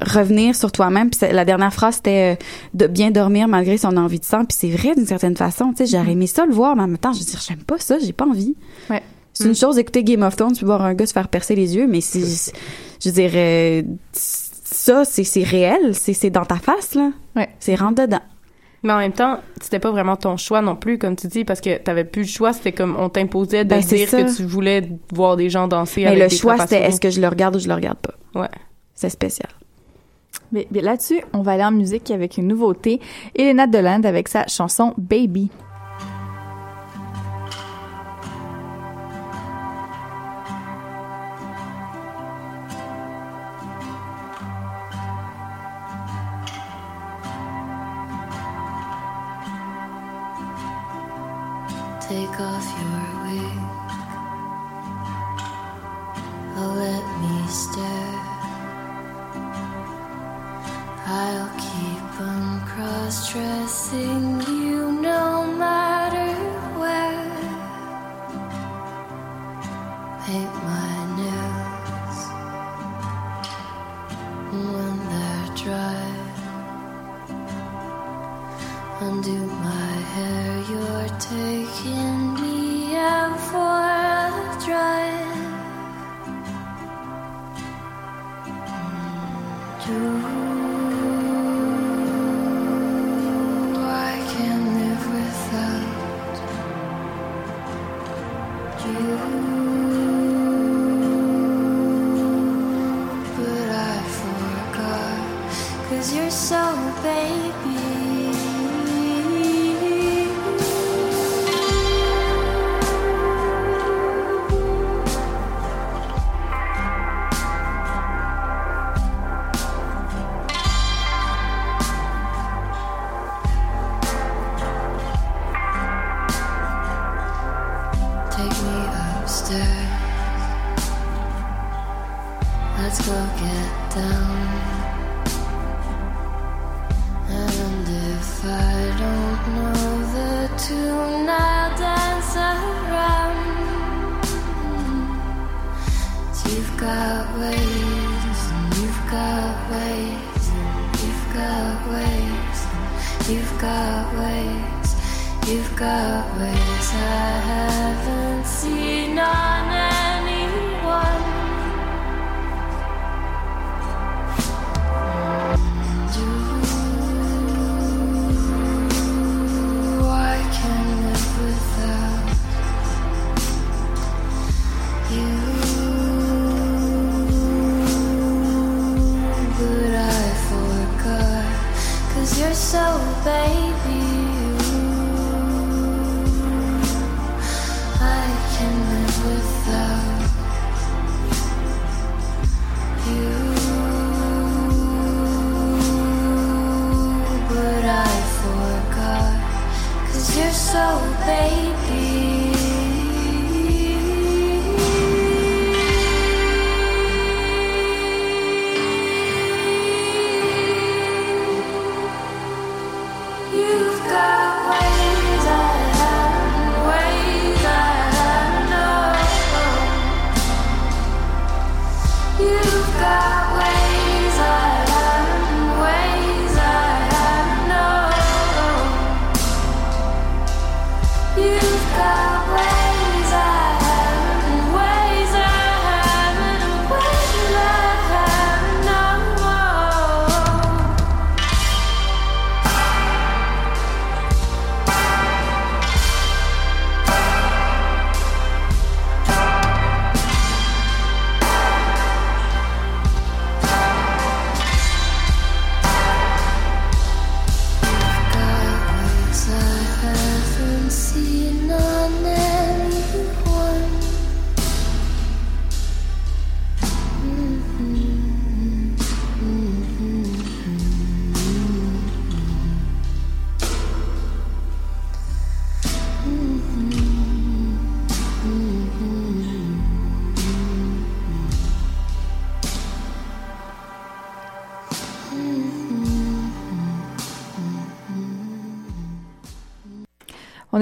revenir sur toi-même. Puis la dernière phrase c'était euh, de bien dormir malgré son envie de sang. Puis c'est vrai d'une certaine façon. Tu sais, j'aurais aimé ça le voir, mais en même temps, je veux dire, j'aime pas ça, j'ai pas envie. Ouais. C'est une chose d'écouter Game of Thrones puis voir un gars se faire percer les yeux, mais c'est, je dire, euh, ça c'est, réel, c'est, c'est dans ta face là. Ouais. C'est rentre dedans. Mais en même temps, c'était pas vraiment ton choix non plus, comme tu dis, parce que t'avais plus le choix. C'était comme on t'imposait de Ben, dire ça. que tu voulais voir des gens danser Mais avec le des choix c'était est-ce que je le regarde ou je le regarde pas. Ouais. C'est spécial. Mais, mais là-dessus, on va aller en musique avec une nouveauté. Elena Deland avec sa chanson Baby. Off your wig. Oh, let me stare. I'll keep on cross dressing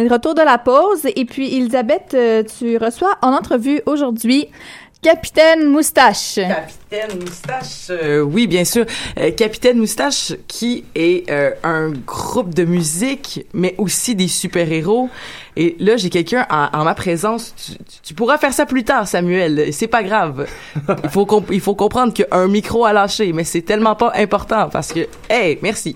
retour de la pause et puis Elisabeth, euh, tu reçois en entrevue aujourd'hui Capitaine Moustache. Capitaine Moustache, euh, oui, bien sûr. Euh, Capitaine Moustache, qui est un groupe de musique, mais aussi des super-héros. Et là, j'ai quelqu'un en, en ma présence. Tu, tu pourras faire ça plus tard, Samuel. C'est pas grave. Il faut, comp- il faut comprendre qu'un micro a lâché, mais c'est tellement pas important parce que, hey, merci.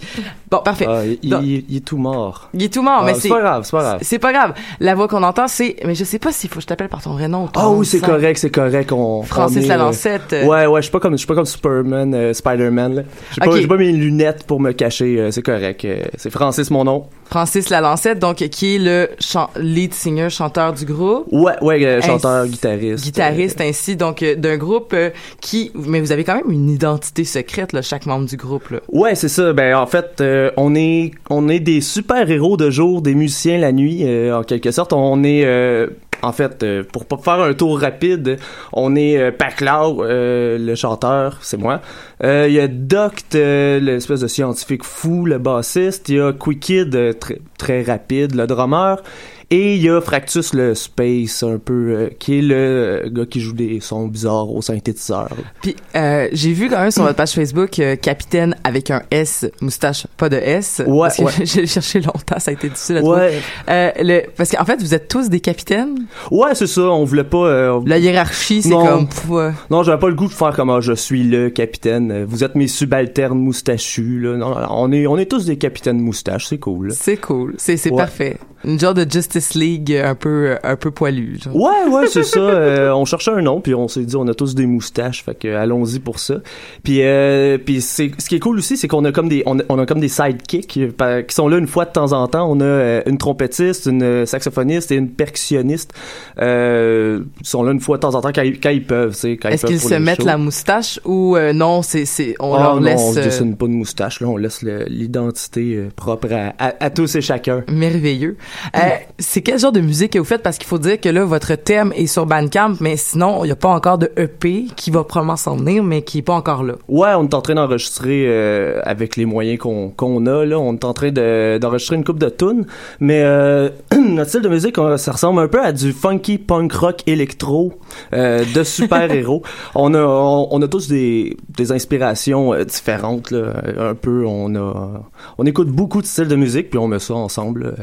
Bon, parfait. Ah, il, Donc- il- il est tout mort. il est tout mort, Ah, mais c'est c'est pas grave, c'est pas grave. C'est pas grave. La voix qu'on entend, c'est, mais je sais pas s'il faut que je t'appelle par ton vrai nom. Ah nom oui, c'est correct, c'est correct. On, Francis on est, Lalancette, euh. Ouais, ouais, je suis pas comme, je suis pas comme Superman, euh, Spider-Man. J'ai Ok. pas, j'ai pas mes lunettes pour me cacher. euh, c'est correct. euh, c'est Francis mon nom. Francis Lalancette, donc qui est le lead singer, chanteur du groupe. Ouais, ouais, euh, Ainsi- chanteur, guitariste. Guitariste ainsi, donc euh, d'un groupe euh, qui, mais vous avez quand même une identité secrète là, chaque membre du groupe là. Ouais, c'est ça. Ben en fait, euh, on est on est des super héros de jour, des musiciens la nuit, euh, en quelque sorte. On est euh, en fait, euh, pour pas faire un tour rapide, on est euh, Paclaw, euh, le chanteur, c'est moi. Euh, Il y a Doct, euh, l'espèce de scientifique fou, le bassiste. Il y a euh, très, très rapide, le drummer. Et il y a Fractus, le space, un peu, euh, qui est le gars qui joue des sons bizarres au synthétiseur. Puis euh, j'ai vu quand même sur votre page Facebook euh, capitaine avec un S, moustache, pas de S. Ouais, parce que ouais. [LAUGHS] j'ai cherché longtemps, ça a été difficile à trouver. Ouais. Euh, le, parce qu'en fait, vous êtes tous des capitaines? Ouais, c'est ça. On voulait pas. La hiérarchie, c'est comme. pff. Non, j'avais pas le goût de faire comme ah, je suis le capitaine. Vous êtes mes subalternes moustachus. Là. Non, non, on est on est tous des capitaines moustaches, c'est cool. C'est cool, c'est parfait. Une genre de Justice League un peu un peu poilu. genre. Ouais, ouais, c'est ça. [LAUGHS] euh, on cherchait un nom, puis on s'est dit on a tous des moustaches, fait que allons-y pour ça. Puis, euh, puis c'est ce qui est cool aussi, c'est qu'on a comme des on a, on a comme des sidekicks qui sont là une fois de temps en temps. On a euh, une trompettiste, une saxophoniste et une percussionniste. Euh, ils sont là une fois de temps en temps quand ils, quand ils peuvent. tu sais, Est-ce qu'ils se mettent shows. la moustache ou non, c'est c'est on Ah, leur non, laisse on se dessine pas de moustache, là, on laisse l'identité propre à, à, à tous et chacun. merveilleux. Euh, c'est quel genre de musique que vous faites? Parce qu'il faut dire que là votre thème est sur Bandcamp mais sinon il y a pas encore de EP qui va probablement s'en venir mais qui est pas encore là. Ouais, on est en train d'enregistrer euh, avec les moyens qu'on qu'on a là, on est en train de- d'enregistrer une coupe de tunes, mais euh, [CLEARS THROAT] notre style de musique, ça ressemble un peu à du funky punk rock électro euh, de super-héros. [LAUGHS] on a on, on a tous des, des inspirations euh, différentes là, un peu on a on écoute beaucoup de styles de musique puis on met ça ensemble.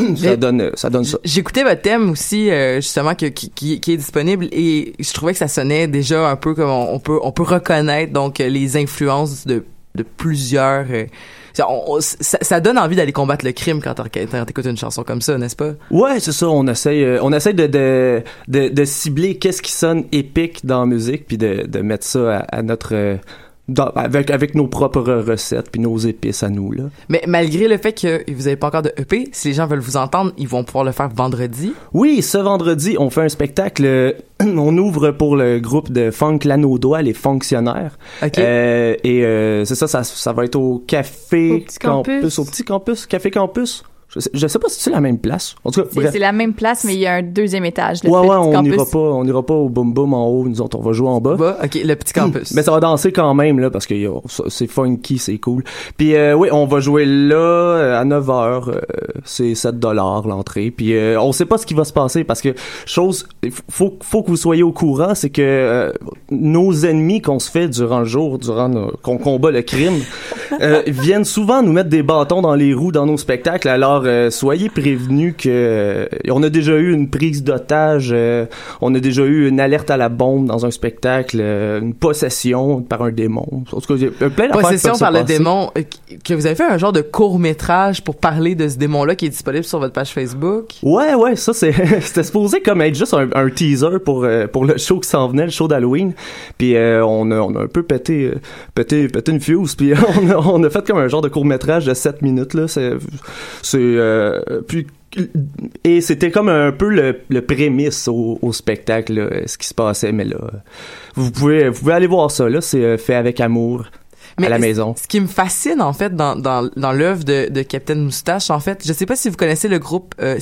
Euh, ça donne ça donne ça. J'écoutais votre thème aussi euh, justement que, qui, qui, qui est disponible et je trouvais que ça sonnait déjà un peu comme on, on peut on peut reconnaître donc euh, les influences de de plusieurs euh, ça, on- on- ça, ça donne envie d'aller combattre le crime quand t'écoutes une chanson comme ça, n'est-ce pas? Ouais, c'est ça. On essaye, euh, on essaye de, de, de, de cibler qu'est-ce qui sonne épique dans la musique, puis de, de mettre ça à, à notre, euh, dans- avec avec nos propres recettes, puis nos épices à nous là. Mais malgré le fait que vous avez pas encore de EP, si les gens veulent vous entendre, ils vont pouvoir le faire vendredi. Oui, ce vendredi, on fait un spectacle. euh, [CLEARS THROAT] on ouvre pour le groupe de funk Lanaudois, les fonctionnaires. OK. Euh, et euh, c'est ça, ça, ça va être au café Au campus. au petit campus, café campus. Je sais, pas si c'est la même place. En tout cas, C'est la même place, mais il y a un deuxième étage. le Ouais, petit ouais, on n'ira pas, on ira pas au boom boom en haut. Nous autres, on va jouer en bas. Bas, OK, le petit campus. Mais ça va danser quand même, là, parce que c'est funky, c'est cool. Puis euh, oui, on va jouer là euh, à 9h. c'est 7 dollars l'entrée. Puis euh, on sait pas ce qui va se passer parce que chose, il faut, faut que vous soyez au courant, c'est que euh, nos ennemis qu'on se fait durant le jour, durant qu'on combat le crime, [LAUGHS] euh, viennent souvent nous mettre des bâtons dans les roues dans nos spectacles. Alors euh, soyez prévenus que euh, on a déjà eu une prise d'otage, euh, on a déjà eu une alerte à la bombe dans un spectacle, une possession par un démon. En tout cas, il y a plein Possession par le passer. démon, que vous avez fait un genre de court métrage pour parler de ce démon-là qui est disponible sur votre page Facebook? Ouais, ouais, ça c'est [LAUGHS] c'était supposé comme être juste un, un teaser pour pour le show qui s'en venait, le show d'Halloween. Puis on a on a un peu pété pété pété une fuse puis [LAUGHS] on a, on a fait comme un genre de court-métrage de 7 minutes là, c'est c'est euh, puis et c'était comme un peu le, le prémisse au, au spectacle là, ce qui se passait mais là vous pouvez vous pouvez aller voir ça là, c'est euh, fait avec amour à la maison. Ce qui me fascine, en fait, dans, dans, dans l'œuvre de, de Captain Moustache, en fait, je sais pas si vous connaissez le groupe euh.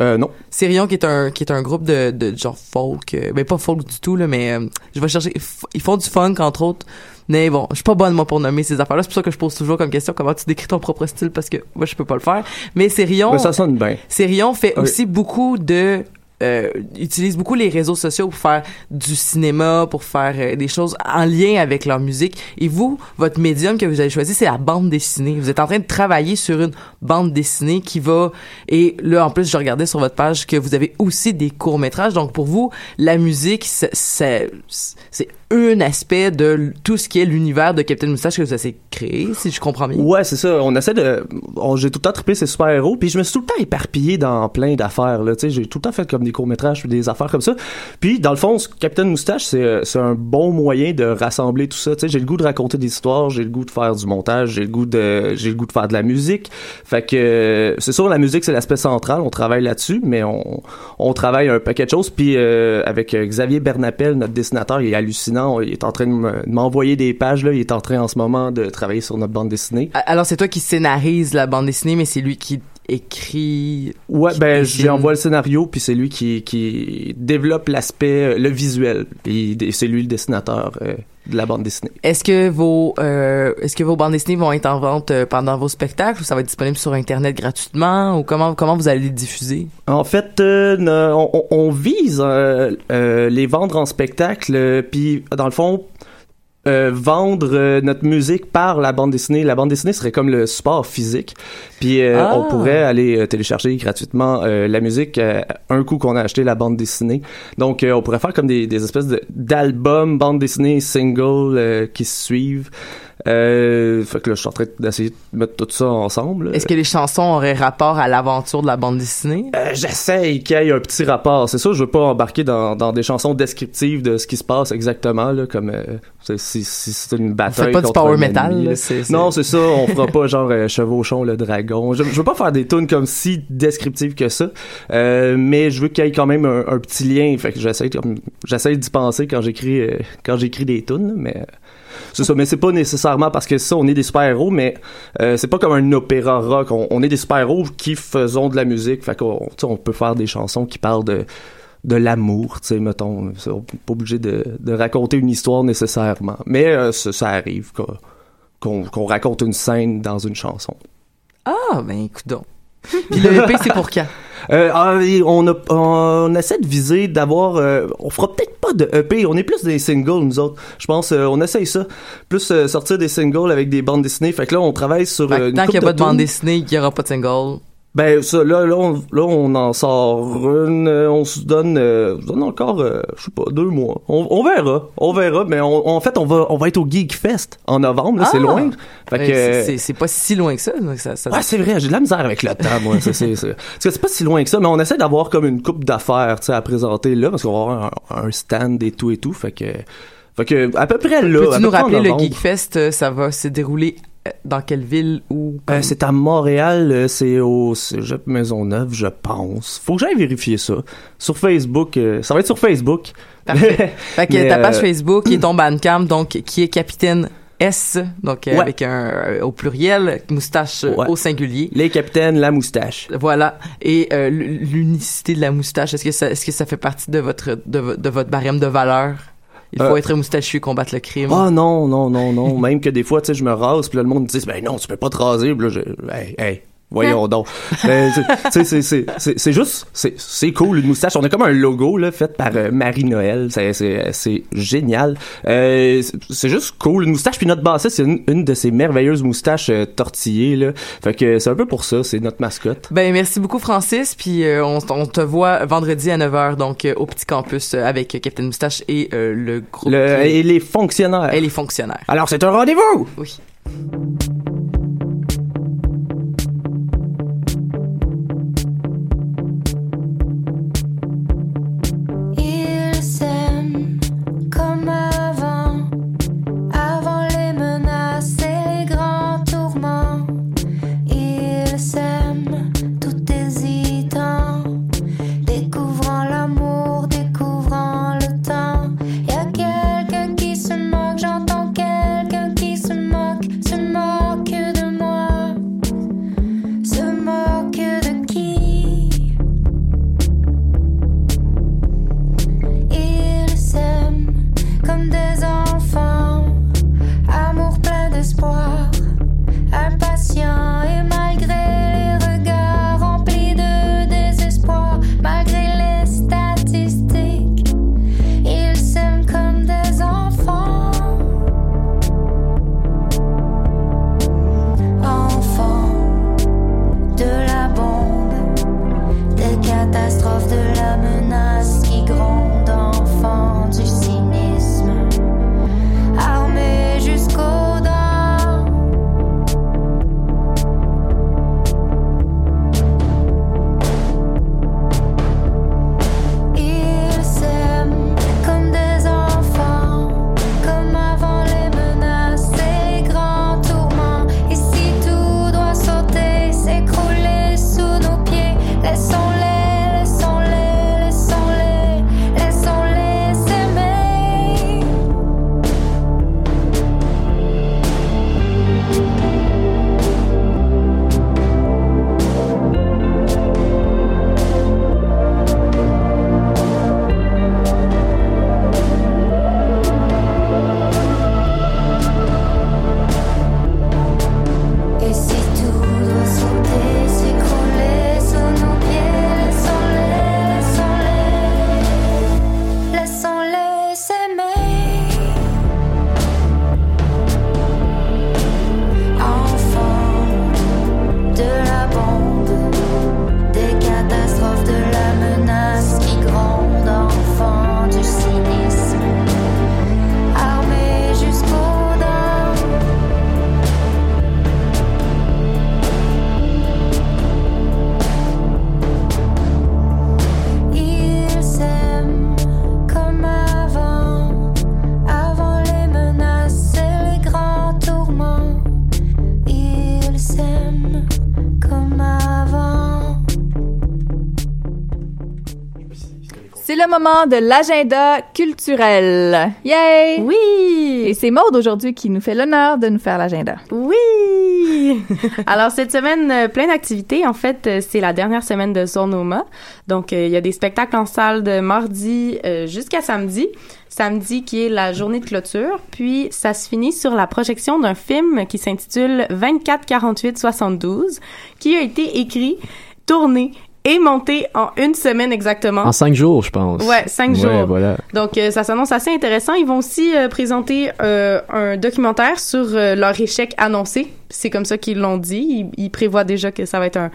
Euh, non. Sérion, qui est un, qui est un groupe de, de genre folk, euh, ben pas folk du tout, là, mais euh, je vais chercher, ils font du funk, entre autres, Mais bon, je suis pas bonne moi pour nommer ces affaires-là. C'est pour ça que je pose toujours comme question comment tu décris ton propre style parce que moi je peux pas le faire. Mais Cérion, Mais ça sonne bien. Cérion fait aussi beaucoup de euh, utilise beaucoup les réseaux sociaux pour faire du cinéma, pour faire euh, des choses en lien avec leur musique. Et vous, votre médium que vous avez choisi, c'est la bande dessinée. Vous êtes en train de travailler sur une bande dessinée qui va... Et là, en plus, je regardais sur votre page que vous avez aussi des courts-métrages. Donc, pour vous, la musique, c'est un aspect de tout ce qui est l'univers de Captain Moustache que vous avez créé, si je comprends bien. Ouais, c'est ça. On essaie de. J'ai tout le temps trippé ces super-héros, puis je me suis tout le temps éparpillé dans plein d'affaires. Là, j'ai tout le temps fait comme des courts-métrages, des affaires comme ça. Puis, dans le fond, Captain Moustache, c'est euh, c'est un bon moyen de rassembler tout ça. Tu sais, j'ai le goût de raconter des histoires, j'ai le goût de faire du montage, j'ai le goût de, j'ai le goût de faire de la musique. Fait que euh, c'est sûr, la musique c'est l'aspect central. On travaille là-dessus, mais on, on travaille un paquet de choses. Puis euh, avec Xavier Bernapel, notre dessinateur, il est hallucinant. Il est en train de me- de m'envoyer des pages là. Il est en train en ce moment de travailler sur notre bande dessinée. Alors, c'est toi qui scénarise la bande dessinée, mais c'est lui qui écrit... Ouais, ben je lui envoie le scénario puis c'est lui qui, qui développe l'aspect euh, le visuel puis c'est lui le dessinateur euh, de la bande dessinée. Est-ce que vos euh, est-ce que vos bandes dessinées vont être en vente euh, pendant vos spectacles ou ça va être disponible sur internet gratuitement ou comment comment vous allez les diffuser? En fait, euh, on, on- vise euh, les vendre en spectacle puis dans le fond euh, vendre euh, notre musique par la bande dessinée. La bande dessinée serait comme le support physique. Puis euh, Ah. on pourrait aller télécharger gratuitement euh, la musique euh, un coup qu'on a acheté la bande dessinée. Donc euh, on pourrait faire comme des, des espèces de- d'albums, bande dessinée, singles euh, qui se suivent. Euh, fait que là, je suis en train d'essayer de mettre tout ça ensemble. Est-ce que les chansons auraient rapport à l'aventure de la bande dessinée? Euh, J'essaye qu'il y ait un petit rapport. C'est sûr, je veux pas embarquer dans, dans des chansons descriptives de ce qui se passe exactement, là, comme euh, si, si c'est une bataille. faites pas du power metal, Non, c'est ça. On fera pas genre euh, Chevauchon le dragon. Je, je veux pas faire des tunes comme si descriptives que ça, euh, mais je veux qu'il y ait quand même un, un petit lien. Fait que j'essaie d'y penser quand j'écris euh, quand j'écris des tunes, mais. C'est ça, mais c'est pas nécessairement parce que ça, on est des super-héros, mais euh, c'est pas comme un opéra rock. On, on est des super-héros qui faisons de la musique. Fait qu'on on peut faire des chansons qui parlent de de l'amour, tu sais, mettons. On n'est pas obligé de, de raconter une histoire nécessairement. Mais euh, ça, ça arrive qu'on raconte une scène dans une chanson. Ah ben écoute donc. Puis le EP c'est pour quand? [LAUGHS] Euh, ah, on, a, on essaie de viser d'avoir. euh, on fera peut-être pas de EP. On est plus des singles nous autres. Je pense. euh, on essaye ça. Plus euh, sortir des singles avec des bandes dessinées. Fait que là, on travaille sur. Fait que euh, tant qu'il y a pas de bande tunes. dessinée, il y aura pas de single. Ben ça, là, là, on, là, on en sort une, euh, on se donne, euh, on se donne encore, euh, je sais pas, deux mois. On, on verra, on verra, mais on- en fait, on va, on va être au Geek Fest en novembre, là, c'est Ah! loin. Fait Euh, que, c'est- c'est c'est pas si loin que ça. donc ça, ça- Ouais, c'est vrai, j'ai de la misère avec le temps, moi. C'est, c'est, c'est, parce que c'est pas si loin que ça, mais on essaie d'avoir comme une coupe d'affaires, tu sais, à présenter là, parce qu'on va avoir un, un stand et tout et tout, fait que, fait que, à peu près là. Peux-tu peu nous rappeler le novembre. Geekfest, euh, ça va se dérouler euh, dans quelle ville ou Euh, c'est à Montréal, euh, c'est au Cégep Maisonneuve, je pense. Faut que j'aille vérifier ça. Sur Facebook, euh, ça va être sur Facebook. Parfait. [LAUGHS] Fait que Mais, ta page euh, Facebook et ton Bandcamp, donc qui est Capitaine S, donc euh, Ouais. avec un euh, au pluriel, moustache euh, Ouais. au singulier. Les capitaines, la moustache. Voilà. Et euh, l'unicité de la moustache, est-ce que ça, est-ce que ça fait partie de votre de, de votre barème de valeur? Il faut Euh, être moustachu combattre le crime. Ah non, non, non, non. Même que des fois, tu sais, je me rase, puis là, le monde me dit, ben non, tu peux pas te raser. Puis là, je, hey, hey, voyons donc. Ben, c'est, juste, c'est, cool, une moustache. On a comme un logo, là, fait par euh, Marie-Noël. C'est, c'est, génial. Euh, c'est, juste cool. Une moustache, puis notre bassiste, c'est une, une de ces merveilleuses moustaches euh, tortillées, là. Fait que c'est un peu pour ça, c'est notre mascotte. Ben merci beaucoup Francis, puis euh, on, on te voit vendredi à 9h donc au petit campus avec Captain Moustache et le groupe Le, qui- et les fonctionnaires. et les fonctionnaires. Alors, c'est un rendez-vous! Oui. Moment de l'agenda culturel. Yay! Oui! Et c'est Maude aujourd'hui qui nous fait l'honneur de nous faire l'agenda. Oui! [LAUGHS] Alors, cette semaine, euh, plein d'activités. En fait, euh, c'est la dernière semaine de Zonoma. Donc, euh, il y a des spectacles en salle de mardi euh, jusqu'à samedi. Samedi qui est la journée de clôture. Puis, ça se finit sur la projection d'un film qui s'intitule 24 48 72, qui a été écrit, tourné et monté en une semaine exactement. En cinq jours, je pense. Ouais, cinq Ouais, jours. voilà. Donc, euh, ça s'annonce assez intéressant. Ils vont aussi euh, présenter euh, un documentaire sur euh, leur échec annoncé. C'est comme ça qu'ils l'ont dit. Ils, ils prévoient déjà que ça va être un,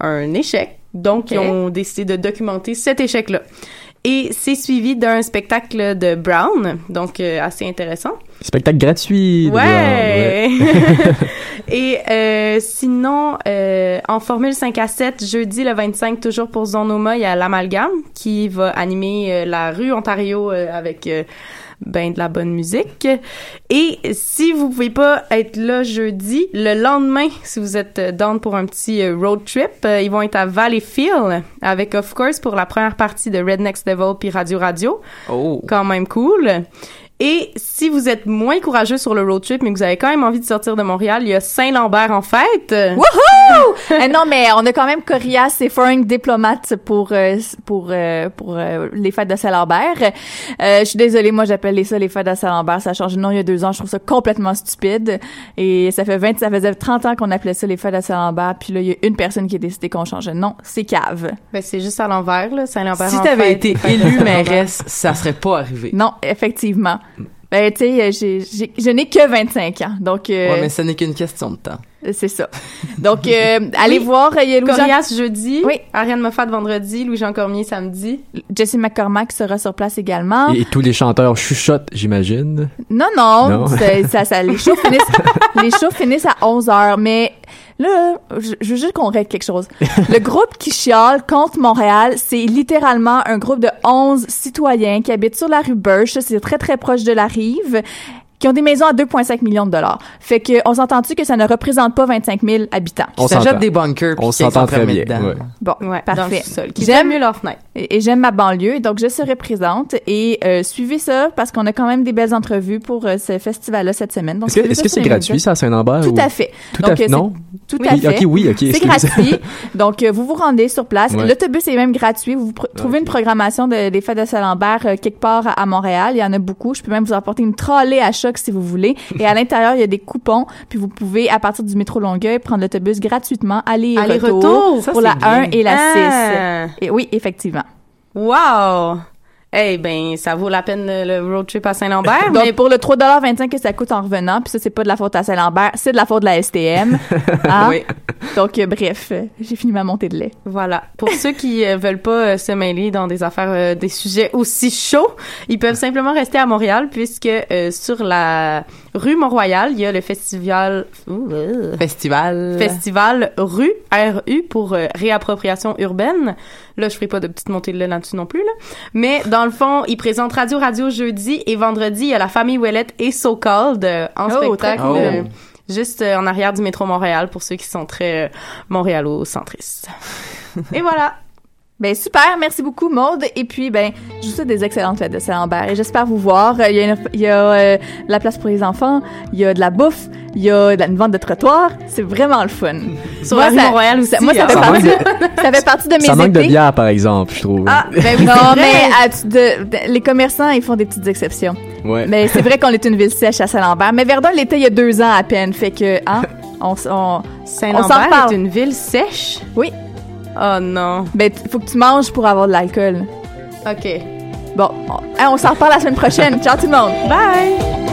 un échec. Donc, ils ont décidé de documenter cet échec-là. Et c'est suivi d'un spectacle de Brown, donc euh, assez intéressant. Spectacle gratuit. Brown, Ouais. [LAUGHS] [LAUGHS] Et euh, sinon, euh, en Formule 5 à 7, jeudi le 25, toujours pour Zonoma, il y a l'Amalgame qui va animer euh, la rue Ontario euh, avec euh, ben de la bonne musique. Et si vous pouvez pas être là jeudi, le lendemain, si vous êtes euh, down pour un petit euh, road trip, euh, ils vont être à Valleyfield avec Of Course pour la première partie de Rednext Devil puis Radio Radio. Oh. Quand même cool. Et si vous êtes moins courageux sur le road trip, mais que vous avez quand même envie de sortir de Montréal, il y a Saint-Lambert en fête. Wouhou! Eh non, mais on a quand même Corias et Foreign Diplomate pour euh, pour euh, pour euh, les fêtes de Saint-Lambert. Euh, je suis désolée, moi j'appelle ça les fêtes de Saint-Lambert. Ça a changé de nom il y a deux ans. Je trouve ça complètement stupide. Et ça fait 20, ça faisait 30 ans qu'on appelait ça les fêtes de Saint-Lambert. Puis là, il y a une personne qui a décidé qu'on changeait de nom. C'est cave. Ben, c'est juste à l'envers, là. Saint-Lambert Si t'avais été élue Saint-Lambert. mairesse, ça serait pas arrivé. Non, effectivement. Ben, tu sais, j'ai- je n'ai que 25 ans. Donc, euh, mais ce n'est qu'une question de temps. C'est ça. Donc, euh, allez Oui. voir. Il y a Louis-Jean- Corias jeudi. Oui. Ariane Moffat vendredi. Louis-Jean Cormier samedi. Jesse McCormack sera sur place également. Et, et tous les chanteurs chuchotent, j'imagine. Non, non, Non. ça, ça, les shows [LAUGHS] finissent, les shows finissent à 11 heures, mais là, je, je veux juste qu'on règle quelque chose. Le groupe qui chiale contre Montréal, c'est littéralement un groupe de 11 citoyens qui habitent sur la rue Birch, c'est très très proche de la rive, qui ont des maisons à 2,5 millions de dollars. Fait que, on s'entend-tu que ça ne représente pas 25 000 habitants? On jette des bunkers. On s'entend très bien. ouais. Bon, Ouais. Parfait. J'aime- mieux leur fenêtre. Et, et j'aime ma banlieue, donc je serai présente. Et euh, suivez ça parce qu'on a quand même des belles entrevues pour euh, ce festival-là cette semaine. Est-ce que c'est gratuit, ça, à Saint-Lambert? Tout ou- à fait. Tout Donc, à fait. euh, Non? Tout Oui, à fait. ok, oui, ok, C'est gratuit. Donc, euh, vous vous rendez sur place. Ouais. L'autobus est même gratuit. Vous pr- trouvez une programmation de, des fêtes de Saint-Lambert euh, quelque part à, à Montréal. Il y en a beaucoup. Je peux même vous apporter une trolley à si vous voulez. Et à l'intérieur, il y a des coupons. Puis vous pouvez, à partir du métro Longueuil, prendre l'autobus gratuitement, aller et retour pour la 1 et la 6. Ah. Et oui, effectivement. Wow! Eh ben, ça vaut la peine le le road trip à Saint-Lambert. [LAUGHS] Donc, mais pour le 3,25 que ça coûte en revenant, puis ça, c'est pas de la faute à Saint-Lambert, c'est de la faute de la STM. [LAUGHS] Hein? Oui. Donc, euh, bref, euh, j'ai fini ma montée de lait. Voilà. Pour ceux qui euh, veulent pas euh, se mêler dans des affaires, euh, des sujets aussi chauds, ils peuvent simplement rester à Montréal puisque euh, sur la rue Mont-Royal, il y a le festival, Ouh, euh, Festival. festival rue RU pour euh, réappropriation urbaine. Là, je ferai pas de petite montée de lait là-dessus non plus là. Mais dans le fond, ils présentent Radio Radio jeudi et vendredi, il y a la famille Ouellette et So Called euh, en Oh, spectacle. euh, Juste euh, en arrière du métro Montréal pour ceux qui sont très euh, montréalo-centristes. [LAUGHS] Et voilà. Ben super, merci beaucoup Maude. Et puis ben, je vous souhaite des excellentes fêtes de Saint-Lambert et j'espère vous voir. Euh, Il y a, une- il y a euh, de la place pour les enfants, il y a de la bouffe, il y a de la, une vente de trottoir. C'est vraiment le fun. Sur Moi, la rue ça- Mont-Royal aussi. ça- moi, ça hein. fait, Ça partie, manque ça fait partie de mes Ça manque de bière, par exemple, je trouve. Ah, ben oui, [LAUGHS] Non, mais à- de- de- les commerçants, ils font des petites exceptions. Ouais. Mais c'est vrai qu'on est une ville sèche à Saint-Lambert. Mais Verdun l'était il y a deux ans à peine. Fait que, hein, on, on, On s'en Saint-Lambert est une ville sèche? Oui. Oh non. ben, t- faut que tu manges pour avoir de l'alcool. OK. Bon, on, hein, on s'en reparle la semaine prochaine. Ciao tout le monde. Bye!